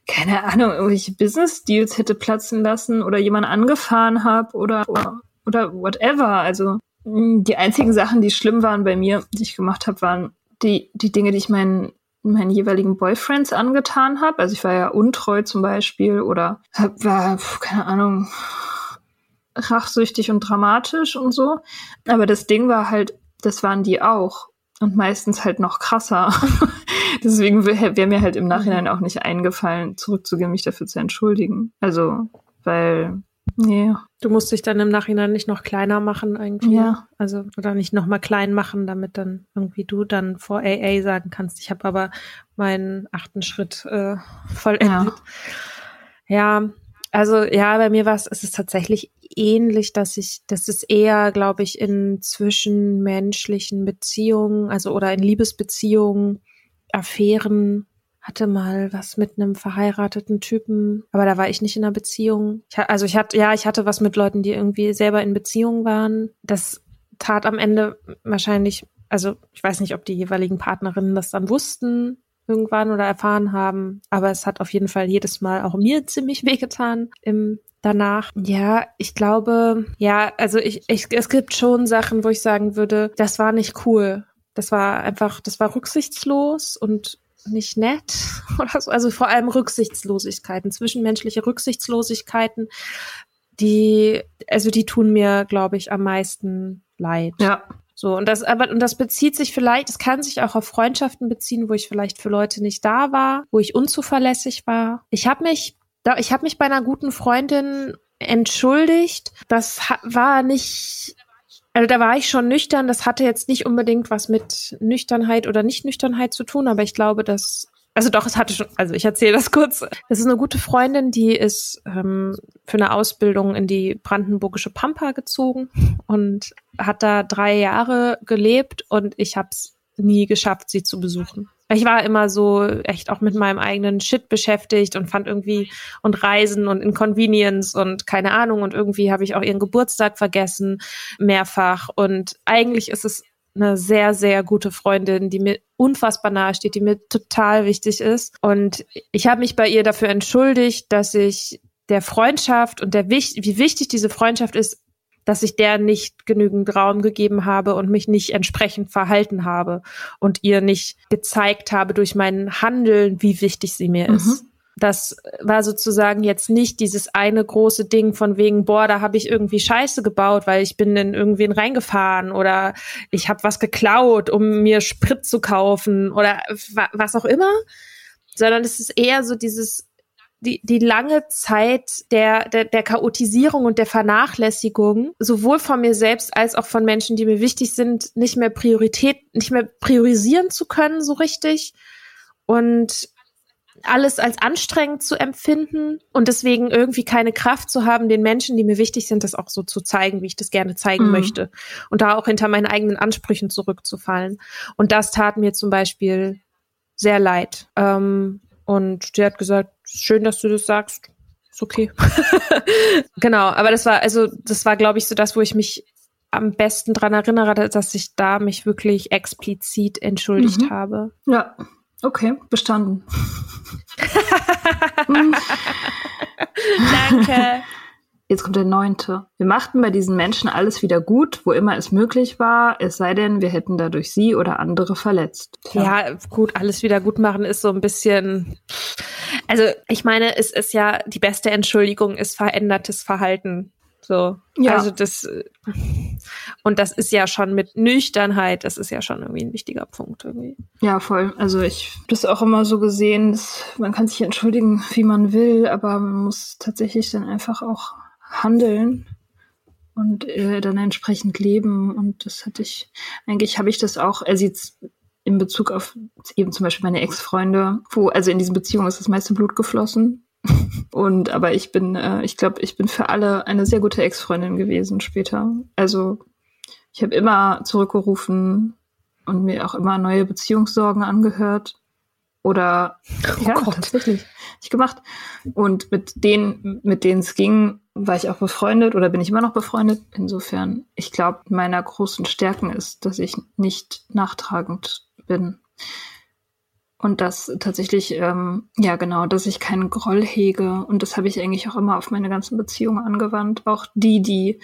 keine Ahnung, irgendwelche Business-Deals hätte platzen lassen oder jemand angefahren habe oder, oder, oder whatever. Also hm, die einzigen Sachen, die schlimm waren bei mir, die ich gemacht habe, waren die, die Dinge, die ich meinen meinen jeweiligen Boyfriends angetan habe. Also ich war ja untreu zum Beispiel oder hab, war, keine Ahnung, rachsüchtig und dramatisch und so. Aber das Ding war halt, das waren die auch. Und meistens halt noch krasser. Deswegen wäre mir halt im Nachhinein auch nicht eingefallen, zurückzugehen, mich dafür zu entschuldigen. Also, weil, nee. Du musst dich dann im Nachhinein nicht noch kleiner machen eigentlich. Ja. Also, oder nicht noch mal klein machen, damit dann irgendwie du dann vor AA sagen kannst, ich habe aber meinen achten Schritt äh, vollendet. Ja. ja, also ja, bei mir war es, es ist tatsächlich ähnlich, dass ich, das ist eher, glaube ich, in zwischenmenschlichen Beziehungen, also oder in Liebesbeziehungen, Affären, hatte mal was mit einem verheirateten Typen, aber da war ich nicht in einer Beziehung. Ich, also ich hatte, ja, ich hatte was mit Leuten, die irgendwie selber in Beziehung waren. Das tat am Ende wahrscheinlich, also ich weiß nicht, ob die jeweiligen Partnerinnen das dann wussten, irgendwann oder erfahren haben. Aber es hat auf jeden Fall jedes Mal auch mir ziemlich wehgetan im danach. Ja, ich glaube, ja, also ich, ich, es gibt schon Sachen, wo ich sagen würde, das war nicht cool. Das war einfach, das war rücksichtslos und nicht nett oder so. Also vor allem Rücksichtslosigkeiten, zwischenmenschliche Rücksichtslosigkeiten, die, also die tun mir, glaube ich, am meisten leid. Ja. So, und das, aber, und das bezieht sich vielleicht, es kann sich auch auf Freundschaften beziehen, wo ich vielleicht für Leute nicht da war, wo ich unzuverlässig war. Ich habe mich, ich habe mich bei einer guten Freundin entschuldigt. Das war nicht, also da war ich schon nüchtern. Das hatte jetzt nicht unbedingt was mit Nüchternheit oder Nicht-Nüchternheit zu tun, aber ich glaube, dass also doch, es hatte schon, also ich erzähle das kurz. Das ist eine gute Freundin, die ist ähm, für eine Ausbildung in die brandenburgische Pampa gezogen und hat da drei Jahre gelebt und ich habe es nie geschafft, sie zu besuchen. Ich war immer so echt auch mit meinem eigenen Shit beschäftigt und fand irgendwie und Reisen und Inconvenience und keine Ahnung und irgendwie habe ich auch ihren Geburtstag vergessen mehrfach und eigentlich ist es eine sehr, sehr gute Freundin, die mir unfassbar nahe steht, die mir total wichtig ist. Und ich habe mich bei ihr dafür entschuldigt, dass ich der Freundschaft und der wie wichtig diese Freundschaft ist, dass ich der nicht genügend Raum gegeben habe und mich nicht entsprechend verhalten habe und ihr nicht gezeigt habe durch mein Handeln, wie wichtig sie mir mhm. ist. Das war sozusagen jetzt nicht dieses eine große Ding von wegen, boah, da habe ich irgendwie Scheiße gebaut, weil ich bin in irgendwen reingefahren oder ich habe was geklaut, um mir Sprit zu kaufen oder was auch immer, sondern es ist eher so dieses die, die lange Zeit der, der, der Chaotisierung und der Vernachlässigung, sowohl von mir selbst als auch von Menschen, die mir wichtig sind, nicht mehr Priorität, nicht mehr priorisieren zu können, so richtig. Und alles als anstrengend zu empfinden und deswegen irgendwie keine Kraft zu haben, den Menschen, die mir wichtig sind, das auch so zu zeigen, wie ich das gerne zeigen mhm. möchte. Und da auch hinter meinen eigenen Ansprüchen zurückzufallen. Und das tat mir zum Beispiel sehr leid. Ähm, und sie hat gesagt, schön, dass du das sagst. Ist okay. genau, aber das war, also, das war, glaube ich, so das, wo ich mich am besten dran erinnere, dass ich da mich wirklich explizit entschuldigt mhm. habe. Ja, okay, bestanden. Danke. Jetzt kommt der neunte. Wir machten bei diesen Menschen alles wieder gut, wo immer es möglich war, es sei denn, wir hätten dadurch sie oder andere verletzt. Tja. Ja, gut, alles wieder gut machen ist so ein bisschen. Also, ich meine, es ist ja die beste Entschuldigung ist verändertes Verhalten. So. Ja. Also das und das ist ja schon mit Nüchternheit, das ist ja schon irgendwie ein wichtiger Punkt irgendwie. Ja, voll. Also ich habe das auch immer so gesehen, dass man kann sich entschuldigen, wie man will, aber man muss tatsächlich dann einfach auch handeln und äh, dann entsprechend leben. Und das hatte ich, eigentlich habe ich das auch, er sieht in Bezug auf eben zum Beispiel meine Ex-Freunde, wo, also in diesen Beziehungen ist das meiste Blut geflossen. Und aber ich bin, äh, ich glaube, ich bin für alle eine sehr gute Ex-Freundin gewesen später. Also ich habe immer zurückgerufen und mir auch immer neue Beziehungssorgen angehört. Oder oh ja, Gott. tatsächlich. Ich gemacht. Und mit denen, mit denen es ging, war ich auch befreundet oder bin ich immer noch befreundet. Insofern, ich glaube, meiner großen Stärken ist, dass ich nicht nachtragend bin. Und das tatsächlich, ähm, ja genau, dass ich keinen Groll hege. Und das habe ich eigentlich auch immer auf meine ganzen Beziehungen angewandt. Auch die, die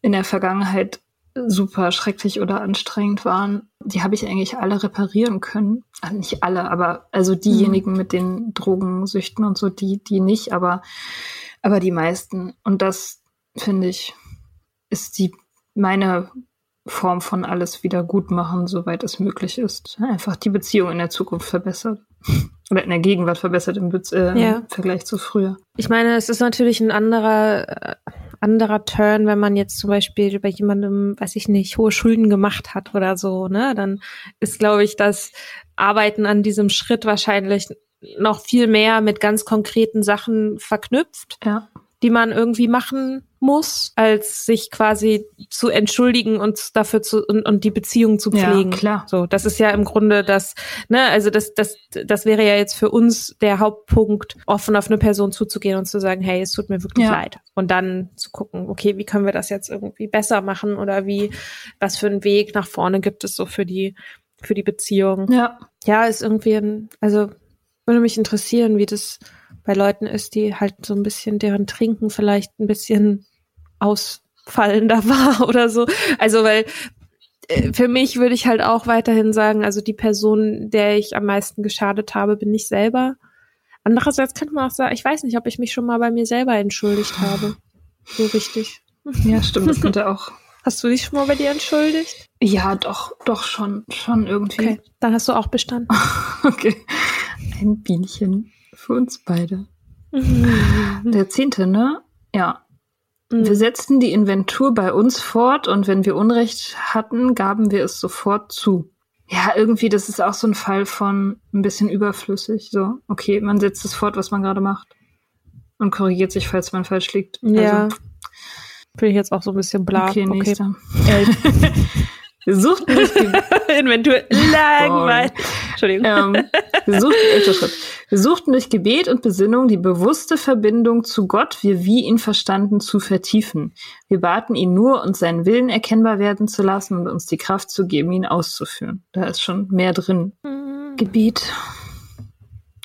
in der Vergangenheit super schrecklich oder anstrengend waren, die habe ich eigentlich alle reparieren können. Also nicht alle, aber also diejenigen mhm. mit den Drogensüchten und so, die, die nicht, aber, aber die meisten. Und das, finde ich, ist die meine Form von alles wieder gut machen, soweit es möglich ist. Einfach die Beziehung in der Zukunft verbessert. Oder in der Gegenwart verbessert im, Be äh, ja. im Vergleich zu früher. Ich meine, es ist natürlich ein anderer, äh, anderer Turn, wenn man jetzt zum Beispiel bei jemandem, weiß ich nicht, hohe Schulden gemacht hat oder so, ne? Dann ist, glaube ich, das Arbeiten an diesem Schritt wahrscheinlich noch viel mehr mit ganz konkreten Sachen verknüpft. Ja die man irgendwie machen muss, als sich quasi zu entschuldigen und dafür zu und, und die Beziehung zu pflegen. Ja, klar. So, das ist ja im Grunde das, ne, also das, das, das wäre ja jetzt für uns der Hauptpunkt, offen auf eine Person zuzugehen und zu sagen, hey, es tut mir wirklich ja. leid. Und dann zu gucken, okay, wie können wir das jetzt irgendwie besser machen oder wie, was für einen Weg nach vorne gibt es so für die, für die Beziehung. Ja. Ja, ist irgendwie, ein, also würde mich interessieren, wie das bei Leuten ist, die halt so ein bisschen deren Trinken vielleicht ein bisschen ausfallender war oder so. Also weil äh, für mich würde ich halt auch weiterhin sagen, also die Person, der ich am meisten geschadet habe, bin ich selber. Andererseits könnte man auch sagen, ich weiß nicht, ob ich mich schon mal bei mir selber entschuldigt habe. So richtig. Ja, stimmt, das könnte auch. Hast du dich schon mal bei dir entschuldigt? Ja, doch, doch schon, schon irgendwie. Okay, dann hast du auch bestanden. okay. Ein Bienchen. Für uns beide. Der zehnte, ne? Ja. Mhm. Wir setzten die Inventur bei uns fort und wenn wir Unrecht hatten, gaben wir es sofort zu. Ja, irgendwie, das ist auch so ein Fall von ein bisschen überflüssig. So, okay, man setzt es fort, was man gerade macht. Und korrigiert sich, falls man falsch liegt. Ja. Also, Bin ich jetzt auch so ein bisschen bla. Okay, nächster. Wir suchten durch die Inventur langweilig. Entschuldigung. Ähm, Wir suchten, Schritt. Wir suchten durch Gebet und Besinnung die bewusste Verbindung zu Gott, wir wie ihn verstanden, zu vertiefen. Wir baten ihn nur, uns seinen Willen erkennbar werden zu lassen und uns die Kraft zu geben, ihn auszuführen. Da ist schon mehr drin. Mhm. Gebet.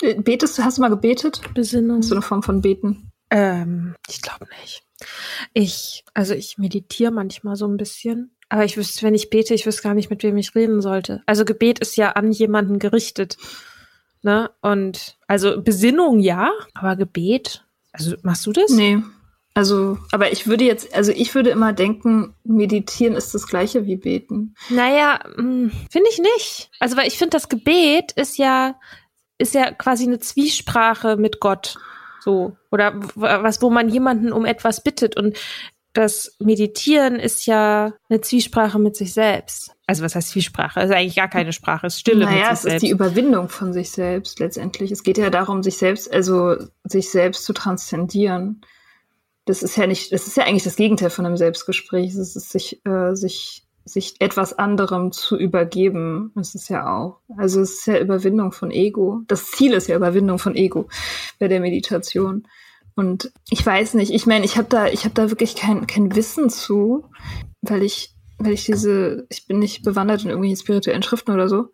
Äh, betest du, hast du mal gebetet? Besinnung. Hast du eine Form von Beten? Ähm, ich glaube nicht. Ich, also ich meditiere manchmal so ein bisschen. Aber ich wüsste, wenn ich bete, ich wüsste gar nicht, mit wem ich reden sollte. Also Gebet ist ja an jemanden gerichtet. Ne? Und also Besinnung ja, aber Gebet, also machst du das? Nee. Also, aber ich würde jetzt, also ich würde immer denken, meditieren ist das gleiche wie beten. Naja, hm, finde ich nicht. Also, weil ich finde, das Gebet ist ja, ist ja quasi eine Zwiesprache mit Gott. So. Oder was, wo man jemanden um etwas bittet. Und das Meditieren ist ja eine Zwiesprache mit sich selbst. Also was heißt Zwiesprache? Es ist eigentlich gar keine Sprache, es ist Stille naja, mit sich es ist die Überwindung von sich selbst letztendlich. Es geht ja darum, sich selbst, also sich selbst zu transzendieren. Das ist ja nicht, das ist ja eigentlich das Gegenteil von einem Selbstgespräch. Es ist sich, äh, sich, sich etwas anderem zu übergeben. Das ist ja auch. Also es ist ja Überwindung von Ego. Das Ziel ist ja Überwindung von Ego bei der Meditation. Und ich weiß nicht, ich meine, ich habe da, ich habe da wirklich kein, kein Wissen zu, weil ich, weil ich diese, ich bin nicht bewandert in irgendwelchen spirituellen Schriften oder so.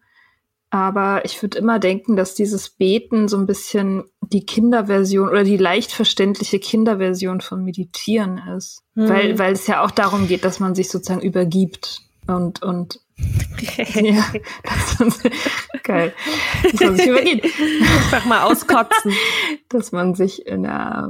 Aber ich würde immer denken, dass dieses Beten so ein bisschen die Kinderversion oder die leicht verständliche Kinderversion von Meditieren ist. Mhm. Weil, weil es ja auch darum geht, dass man sich sozusagen übergibt und, und ja, das ist geil. Dass man sich übergeht. Einfach mal auskotzen. Dass man sich in einer,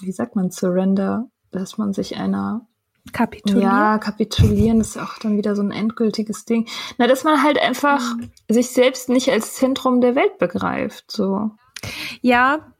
wie sagt man, Surrender, dass man sich einer Kapitulieren? Ja, kapitulieren ist auch dann wieder so ein endgültiges Ding. Na, dass man halt einfach mhm. sich selbst nicht als Zentrum der Welt begreift, so. Ja,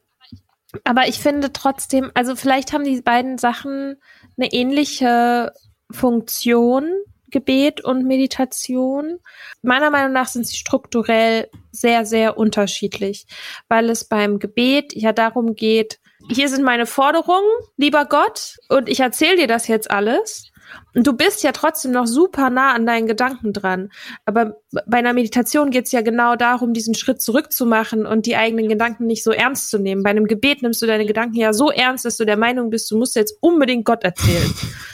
aber ich finde trotzdem, also vielleicht haben die beiden Sachen eine ähnliche Funktion, Gebet und Meditation. Meiner Meinung nach sind sie strukturell sehr, sehr unterschiedlich, weil es beim Gebet ja darum geht, hier sind meine Forderungen, lieber Gott, und ich erzähle dir das jetzt alles. Und du bist ja trotzdem noch super nah an deinen Gedanken dran. Aber bei einer Meditation geht es ja genau darum, diesen Schritt zurückzumachen und die eigenen Gedanken nicht so ernst zu nehmen. Bei einem Gebet nimmst du deine Gedanken ja so ernst, dass du der Meinung bist, du musst jetzt unbedingt Gott erzählen.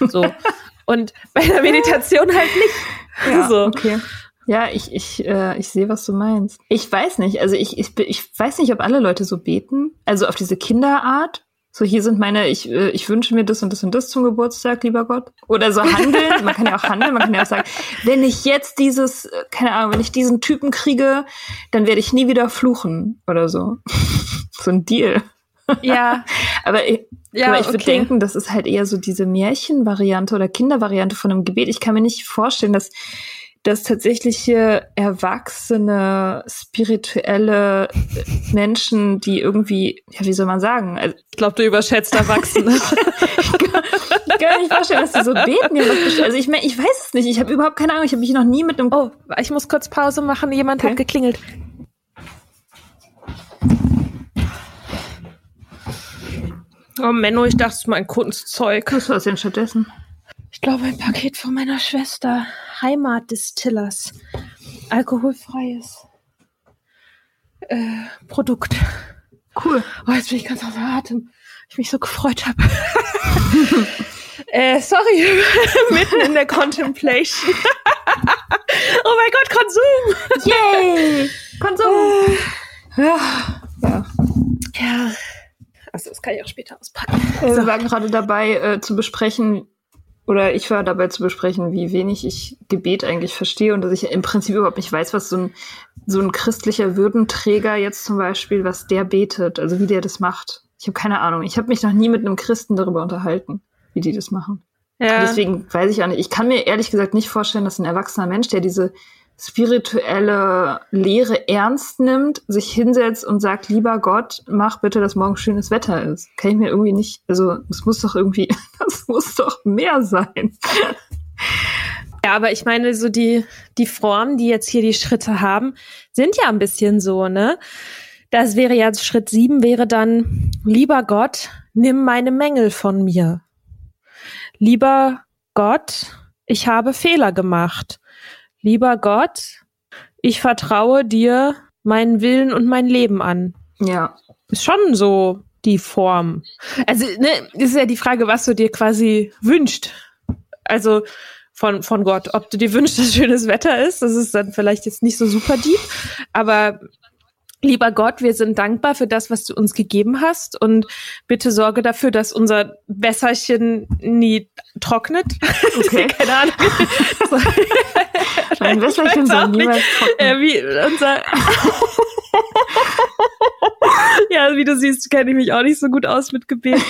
So. Und bei der Meditation halt nicht. Ja, so. okay. Ja, ich, ich, äh, ich sehe, was du meinst. Ich weiß nicht, also ich, ich, ich weiß nicht, ob alle Leute so beten. Also auf diese Kinderart. So, hier sind meine, ich, äh, ich wünsche mir das und das und das zum Geburtstag, lieber Gott. Oder so handeln. man kann ja auch handeln, man kann ja auch sagen, wenn ich jetzt dieses, äh, keine Ahnung, wenn ich diesen Typen kriege, dann werde ich nie wieder fluchen oder so. so ein Deal. Ja. aber ich, ja, aber ich würde okay. denken, das ist halt eher so diese Märchenvariante oder Kindervariante von einem Gebet. Ich kann mir nicht vorstellen, dass dass tatsächliche erwachsene, spirituelle Menschen, die irgendwie, ja, wie soll man sagen? Also, ich glaube, du überschätzt Erwachsene. ich, kann, ich kann mir nicht vorstellen, dass die so beten. Also ich ich weiß es nicht. Ich habe überhaupt keine Ahnung. Ich habe mich noch nie mit einem... Oh, ich muss kurz Pause machen. Jemand okay. hat geklingelt. Oh Menno, ich dachte, es ist mein Kunstzeug. Was war denn stattdessen? Ich glaube, ein Paket von meiner Schwester. Heimatdistillers. Alkoholfreies äh, Produkt. Cool. Oh, jetzt bin ich ganz außer Atem. Ich mich so gefreut habe. äh, sorry, mitten in der Contemplation. oh mein Gott, Konsum! Yay! Konsum! ja. ja. Ja. Also das kann ich auch später auspacken. Wir waren gerade dabei äh, zu besprechen, oder ich war dabei zu besprechen, wie wenig ich Gebet eigentlich verstehe und dass ich im Prinzip überhaupt nicht weiß, was so ein, so ein christlicher Würdenträger jetzt zum Beispiel, was der betet, also wie der das macht. Ich habe keine Ahnung. Ich habe mich noch nie mit einem Christen darüber unterhalten, wie die das machen. Ja. Deswegen weiß ich auch nicht. Ich kann mir ehrlich gesagt nicht vorstellen, dass ein erwachsener Mensch, der diese spirituelle Lehre ernst nimmt, sich hinsetzt und sagt, lieber Gott, mach bitte, dass morgen schönes Wetter ist. Kann ich mir irgendwie nicht, also es muss doch irgendwie, das muss doch mehr sein. Ja, aber ich meine, so die, die Formen, die jetzt hier die Schritte haben, sind ja ein bisschen so, ne? Das wäre ja Schritt sieben wäre dann, lieber Gott, nimm meine Mängel von mir. Lieber Gott, ich habe Fehler gemacht lieber Gott, ich vertraue dir meinen Willen und mein Leben an. Ja. Ist schon so die Form. Also, ne, ist ja die Frage, was du dir quasi wünscht. Also von, von Gott. Ob du dir wünschst, dass schönes Wetter ist, das ist dann vielleicht jetzt nicht so super deep. Aber lieber Gott, wir sind dankbar für das, was du uns gegeben hast und bitte sorge dafür, dass unser Wässerchen nie trocknet. Okay. Keine Ahnung. Mein Wässerchen soll niemals trocknen. Äh, wie unser ja, wie du siehst, kenne ich mich auch nicht so gut aus mit Gebeten.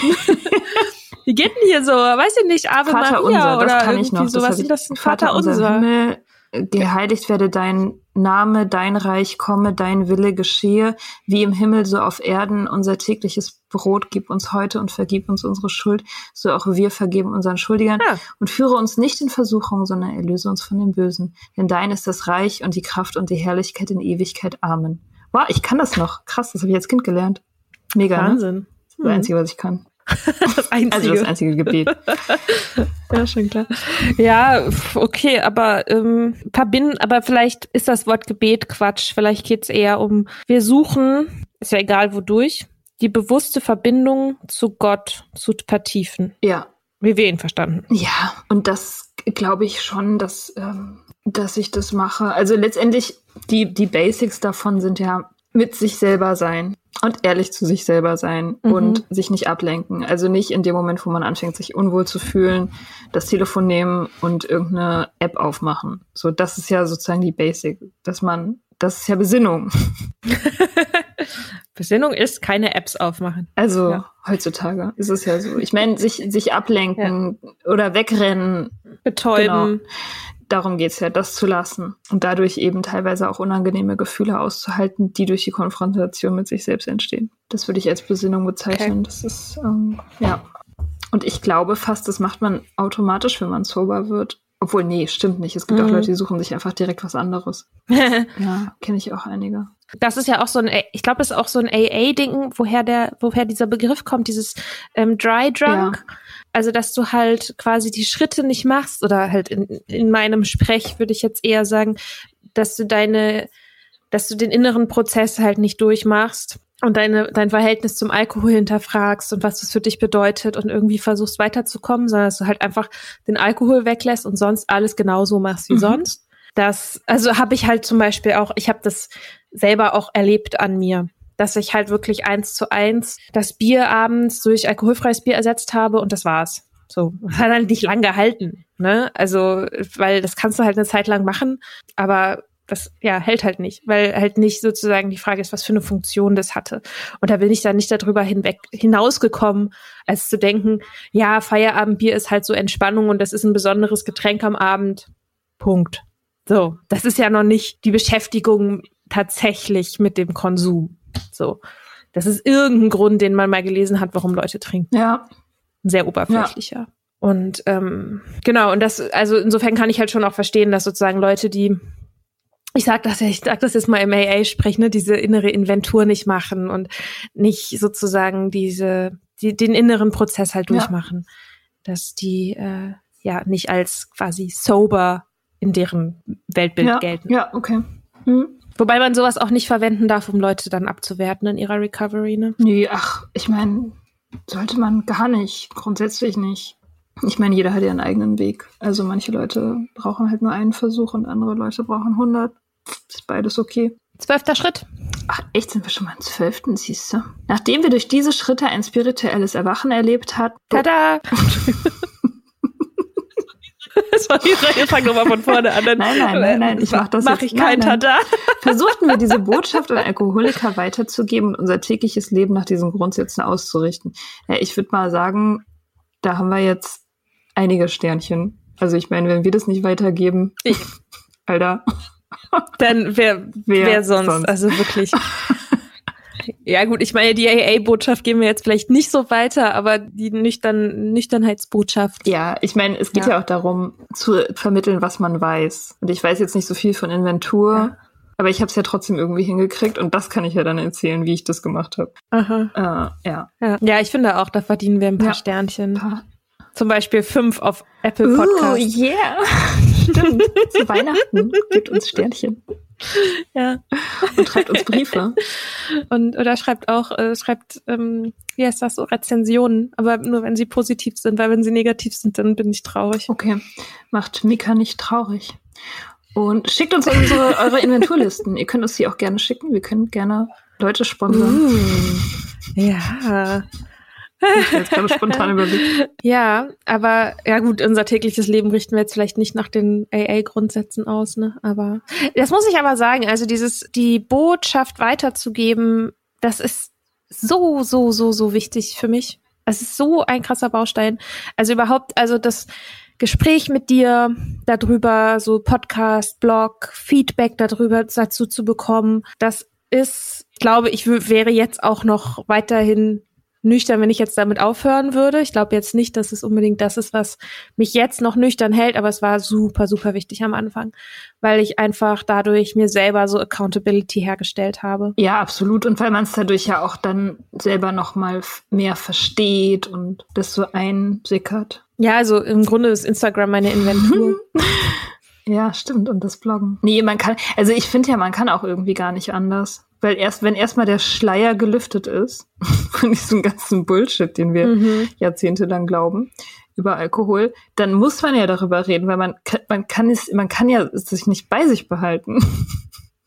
wie geht denn hier so? Weiß ich nicht, Ave Vater Maria unser, oder das kann ich noch. so. Das das? Vater unser. Himmel, geheiligt werde dein Name, dein Reich komme, dein Wille geschehe, wie im Himmel so auf Erden. Unser tägliches Brot gib uns heute und vergib uns unsere Schuld, so auch wir vergeben unseren Schuldigern. Ah. Und führe uns nicht in Versuchung, sondern erlöse uns von dem Bösen. Denn dein ist das Reich und die Kraft und die Herrlichkeit in Ewigkeit. Amen. Wow, ich kann das noch. Krass, das habe ich als Kind gelernt. Mega, ne? Wahnsinn. Das ist das Einzige, was ich kann. Das Einzige. Also das einzige Gebet. Ja, schon klar. Ja, okay, aber ähm, verbinden, aber vielleicht ist das Wort Gebet Quatsch. Vielleicht geht's eher um, wir suchen, ist ja egal wodurch, die bewusste Verbindung zu Gott zu vertiefen, Ja, wie wir ihn verstanden. Ja, und das glaube ich schon, dass, ähm, dass ich das mache. Also letztendlich, die, die Basics davon sind ja mit sich selber sein und ehrlich zu sich selber sein Mhm. und sich nicht ablenken. Also nicht in dem Moment, wo man anfängt, sich unwohl zu fühlen, das Telefon nehmen und irgendeine App aufmachen. So, das ist ja sozusagen die Basic, dass man, das ist ja Besinnung. Besinnung ist keine Apps aufmachen. Also Ja. heutzutage ist es ja so. Ich meine, sich, sich ablenken oder wegrennen, Betäuben. Darum geht's ja, das zu lassen und dadurch eben teilweise auch unangenehme Gefühle auszuhalten, die durch die Konfrontation mit sich selbst entstehen. Das würde ich als Besinnung bezeichnen. Das ist, ähm, ja. Und ich glaube fast, das macht man automatisch, wenn man sober wird. Obwohl, nee, stimmt nicht. Es gibt auch Mhm. Leute, die suchen sich einfach direkt was anderes. Ja, kenne ich auch einige. Das ist ja auch so ein, ich glaube, das ist auch so ein AA-Ding, woher der, woher dieser Begriff kommt, dieses ähm, Dry Drunk. Also, dass du halt quasi die Schritte nicht machst oder halt in, in meinem Sprech würde ich jetzt eher sagen, dass du deine, dass du den inneren Prozess halt nicht durchmachst und deine, dein Verhältnis zum Alkohol hinterfragst und was das für dich bedeutet und irgendwie versuchst weiterzukommen, sondern dass du halt einfach den Alkohol weglässt und sonst alles genauso machst wie Mhm. sonst. Das, also habe ich halt zum Beispiel auch, ich habe das selber auch erlebt an mir, dass ich halt wirklich eins zu eins das Bier abends durch alkoholfreies Bier ersetzt habe und das war's. So, das hat halt nicht lang gehalten, ne? Also, weil das kannst du halt eine Zeit lang machen, aber das ja hält halt nicht, weil halt nicht sozusagen die Frage ist, was für eine Funktion das hatte. Und da bin ich dann nicht darüber hinweg hinausgekommen, als zu denken, ja, Feierabendbier ist halt so Entspannung und das ist ein besonderes Getränk am Abend. Punkt. So, das ist ja noch nicht die Beschäftigung tatsächlich mit dem Konsum. So, das ist irgendein Grund, den man mal gelesen hat, warum Leute trinken. Ja, sehr oberflächlicher. Und ähm, genau, und das, also insofern kann ich halt schon auch verstehen, dass sozusagen Leute, die, ich sag das, ich sag das jetzt mal im AA sprechen, ne, diese innere Inventur nicht machen und nicht sozusagen diese, die, den inneren Prozess halt Ja. durchmachen, dass die äh, ja nicht als quasi sober in deren Weltbild ja, gelten. ja, okay. Hm. Wobei man sowas auch nicht verwenden darf, um Leute dann abzuwerten in ihrer Recovery, ne? Nee, ach, ich meine, sollte man gar nicht, grundsätzlich nicht. Ich meine, jeder hat ja einen eigenen Weg. Also manche Leute brauchen halt nur einen Versuch und andere Leute brauchen 100. Ist beides okay. Zwölfter Schritt. Ach, echt, sind wir schon mal im zwölften, siehst du? Nachdem wir durch diese Schritte ein spirituelles Erwachen erlebt hatten, Tada! Sorry, wir fangen nochmal von vorne an. Dann Nein, nein, nein, nein, ich mach das Mach jetzt- ich kein nein. Tada. versuchten wir diese Botschaft an Alkoholiker weiterzugeben und unser tägliches Leben nach diesen Grundsätzen auszurichten. Ja, ich würde mal sagen, da haben wir jetzt einige Sternchen. Also ich meine, wenn wir das nicht weitergeben, Ich- Alter, Dann wer, Wer wer, sonst? sonst? Also wirklich. Ja gut, ich meine, die AA-Botschaft geben wir jetzt vielleicht nicht so weiter, aber die Nüchtern Nüchternheitsbotschaft. ja, ich meine, es geht ja. Ja. auch darum, zu vermitteln, was man weiß. Und ich weiß jetzt nicht so viel von Inventur, Ja. aber ich habe es ja trotzdem irgendwie hingekriegt und das kann ich ja dann erzählen, wie ich das gemacht habe. Aha. Äh, ja. Ja. ja, ich finde auch, da verdienen wir ein paar Ja. Sternchen. Zum Beispiel fünf auf Apple Podcast. yeah. Stimmt. Zu Weihnachten gibt uns Sternchen. Ja. Und schreibt uns Briefe. Und oder schreibt auch, äh, schreibt, ähm, wie heißt das so, Rezensionen, aber nur wenn sie positiv sind, weil wenn sie negativ sind, dann bin ich traurig. Okay. Macht Mika nicht traurig. Und schickt uns unsere, eure Inventurlisten. Ihr könnt uns die auch gerne schicken. Wir können gerne Leute sponsern. Uh, ja. Ich jetzt gerade spontan überlegt. Ja, aber ja gut, unser tägliches Leben richten wir jetzt vielleicht nicht nach den AA-Grundsätzen aus, ne? Aber das muss ich aber sagen, also dieses, die Botschaft weiterzugeben, das ist so, so, so, so wichtig für mich. Es ist so ein krasser Baustein. Also überhaupt, also das Gespräch mit dir darüber, so Podcast, Blog, Feedback darüber dazu zu bekommen, das ist, glaube ich, wäre jetzt auch noch weiterhin nüchtern, wenn ich jetzt damit aufhören würde. Ich glaube jetzt nicht, dass es unbedingt das ist, was mich jetzt noch nüchtern hält, aber es war super, super wichtig am Anfang, weil ich einfach dadurch mir selber so Accountability hergestellt habe. Ja, absolut. Und weil man es dadurch ja auch dann selber noch mal mehr versteht und das so einsickert. Ja, also im Grunde ist Instagram meine Inventur. ja, stimmt. Und das Bloggen. Nee, man kann, also ich finde ja, man kann auch irgendwie gar nicht anders. Weil erst, wenn erstmal der Schleier gelüftet ist, von diesem ganzen Bullshit, den wir mhm. jahrzehntelang glauben, über Alkohol, dann muss man ja darüber reden, weil man, man kann es, man kann ja sich nicht bei sich behalten.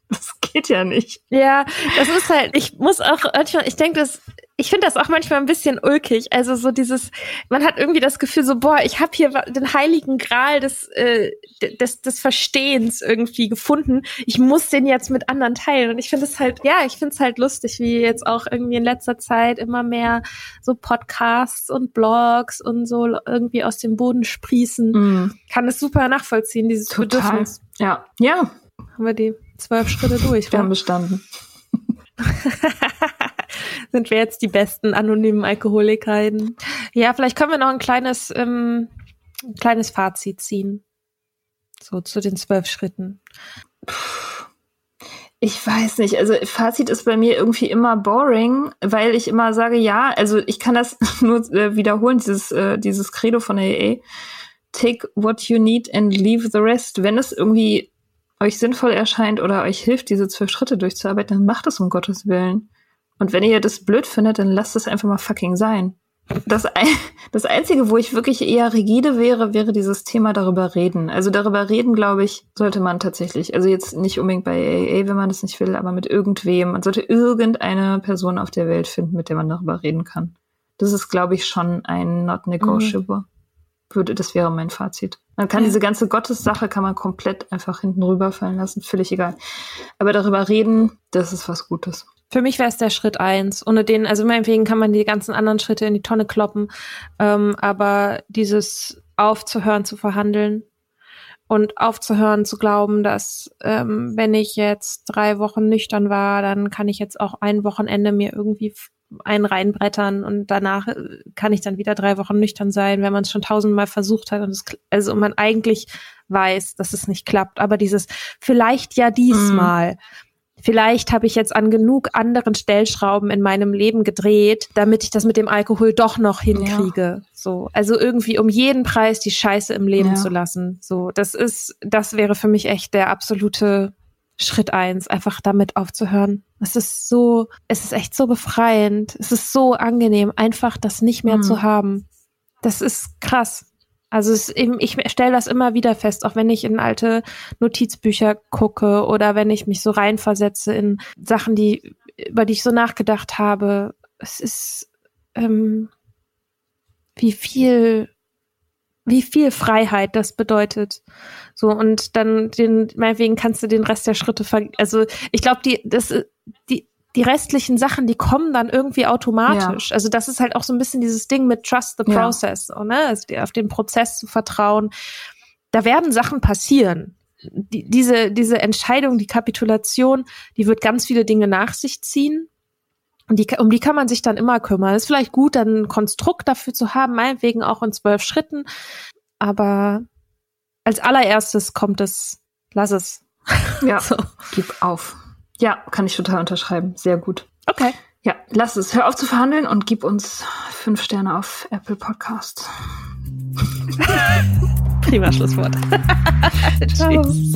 Das geht ja nicht. Ja, das ist halt, ich muss auch manchmal, ich denke, das ich finde das auch manchmal ein bisschen ulkig. Also so dieses, man hat irgendwie das Gefühl so, boah, ich habe hier den heiligen Gral des, äh, des, des Verstehens irgendwie gefunden. Ich muss den jetzt mit anderen teilen. Und ich finde es halt, ja, ich finde es halt lustig, wie jetzt auch irgendwie in letzter Zeit immer mehr so Podcasts und Blogs und so irgendwie aus dem Boden sprießen. Mm. Kann es super nachvollziehen, dieses Total. Bedürfnis. Ja, ja. Haben wir die zwölf Schritte durch. Wir haben bestanden. sind wir jetzt die besten anonymen Alkoholikerinnen. Ja, vielleicht können wir noch ein kleines, ähm, ein kleines Fazit ziehen. So zu den zwölf Schritten. Ich weiß nicht. Also Fazit ist bei mir irgendwie immer boring, weil ich immer sage, ja, also ich kann das nur äh, wiederholen, dieses, äh, dieses Credo von AA. Take what you need and leave the rest. Wenn es irgendwie euch sinnvoll erscheint oder euch hilft, diese zwölf Schritte durchzuarbeiten, dann macht es um Gottes Willen. Und wenn ihr das blöd findet, dann lasst es einfach mal fucking sein. Das, das Einzige, wo ich wirklich eher rigide wäre, wäre dieses Thema darüber reden. Also darüber reden, glaube ich, sollte man tatsächlich. Also jetzt nicht unbedingt bei AA, wenn man das nicht will, aber mit irgendwem. Man sollte irgendeine Person auf der Welt finden, mit der man darüber reden kann. Das ist, glaube ich, schon ein not negotiable. Mhm. Würde, das wäre mein Fazit. Man kann diese ganze Gottessache kann man komplett einfach hinten rüberfallen lassen, völlig egal. Aber darüber reden, das ist was Gutes. Für mich wäre es der Schritt eins. Ohne den, also meinetwegen kann man die ganzen anderen Schritte in die Tonne kloppen. Ähm, aber dieses aufzuhören zu verhandeln und aufzuhören zu glauben, dass ähm, wenn ich jetzt drei Wochen nüchtern war, dann kann ich jetzt auch ein Wochenende mir irgendwie einen reinbrettern und danach äh, kann ich dann wieder drei Wochen nüchtern sein, wenn man es schon tausendmal versucht hat und es, also man eigentlich weiß, dass es nicht klappt. Aber dieses vielleicht ja diesmal. Mm vielleicht habe ich jetzt an genug anderen Stellschrauben in meinem Leben gedreht, damit ich das mit dem Alkohol doch noch hinkriege. Ja. So, also irgendwie um jeden Preis die Scheiße im Leben ja. zu lassen. So, das ist, das wäre für mich echt der absolute Schritt eins, einfach damit aufzuhören. Es ist so, es ist echt so befreiend. Es ist so angenehm, einfach das nicht mehr mhm. zu haben. Das ist krass. Also es eben, ich stelle das immer wieder fest, auch wenn ich in alte Notizbücher gucke oder wenn ich mich so reinversetze in Sachen, die, über die ich so nachgedacht habe. Es ist, ähm, wie viel, wie viel Freiheit das bedeutet. So, und dann den, meinetwegen kannst du den Rest der Schritte ver also ich glaube, die, das, die, die restlichen Sachen, die kommen dann irgendwie automatisch. Ja. Also das ist halt auch so ein bisschen dieses Ding mit Trust the Process, ja. ne? also auf den Prozess zu vertrauen. Da werden Sachen passieren. Die, diese, diese Entscheidung, die Kapitulation, die wird ganz viele Dinge nach sich ziehen. Und die, um die kann man sich dann immer kümmern. Es ist vielleicht gut, dann ein Konstrukt dafür zu haben, meinetwegen auch in zwölf Schritten. Aber als allererstes kommt es, lass es. Ja, so. gib auf. Ja, kann ich total unterschreiben. Sehr gut. Okay. Ja, lass es. Hör auf zu verhandeln und gib uns fünf Sterne auf Apple Podcasts. Prima Schlusswort. Tschüss.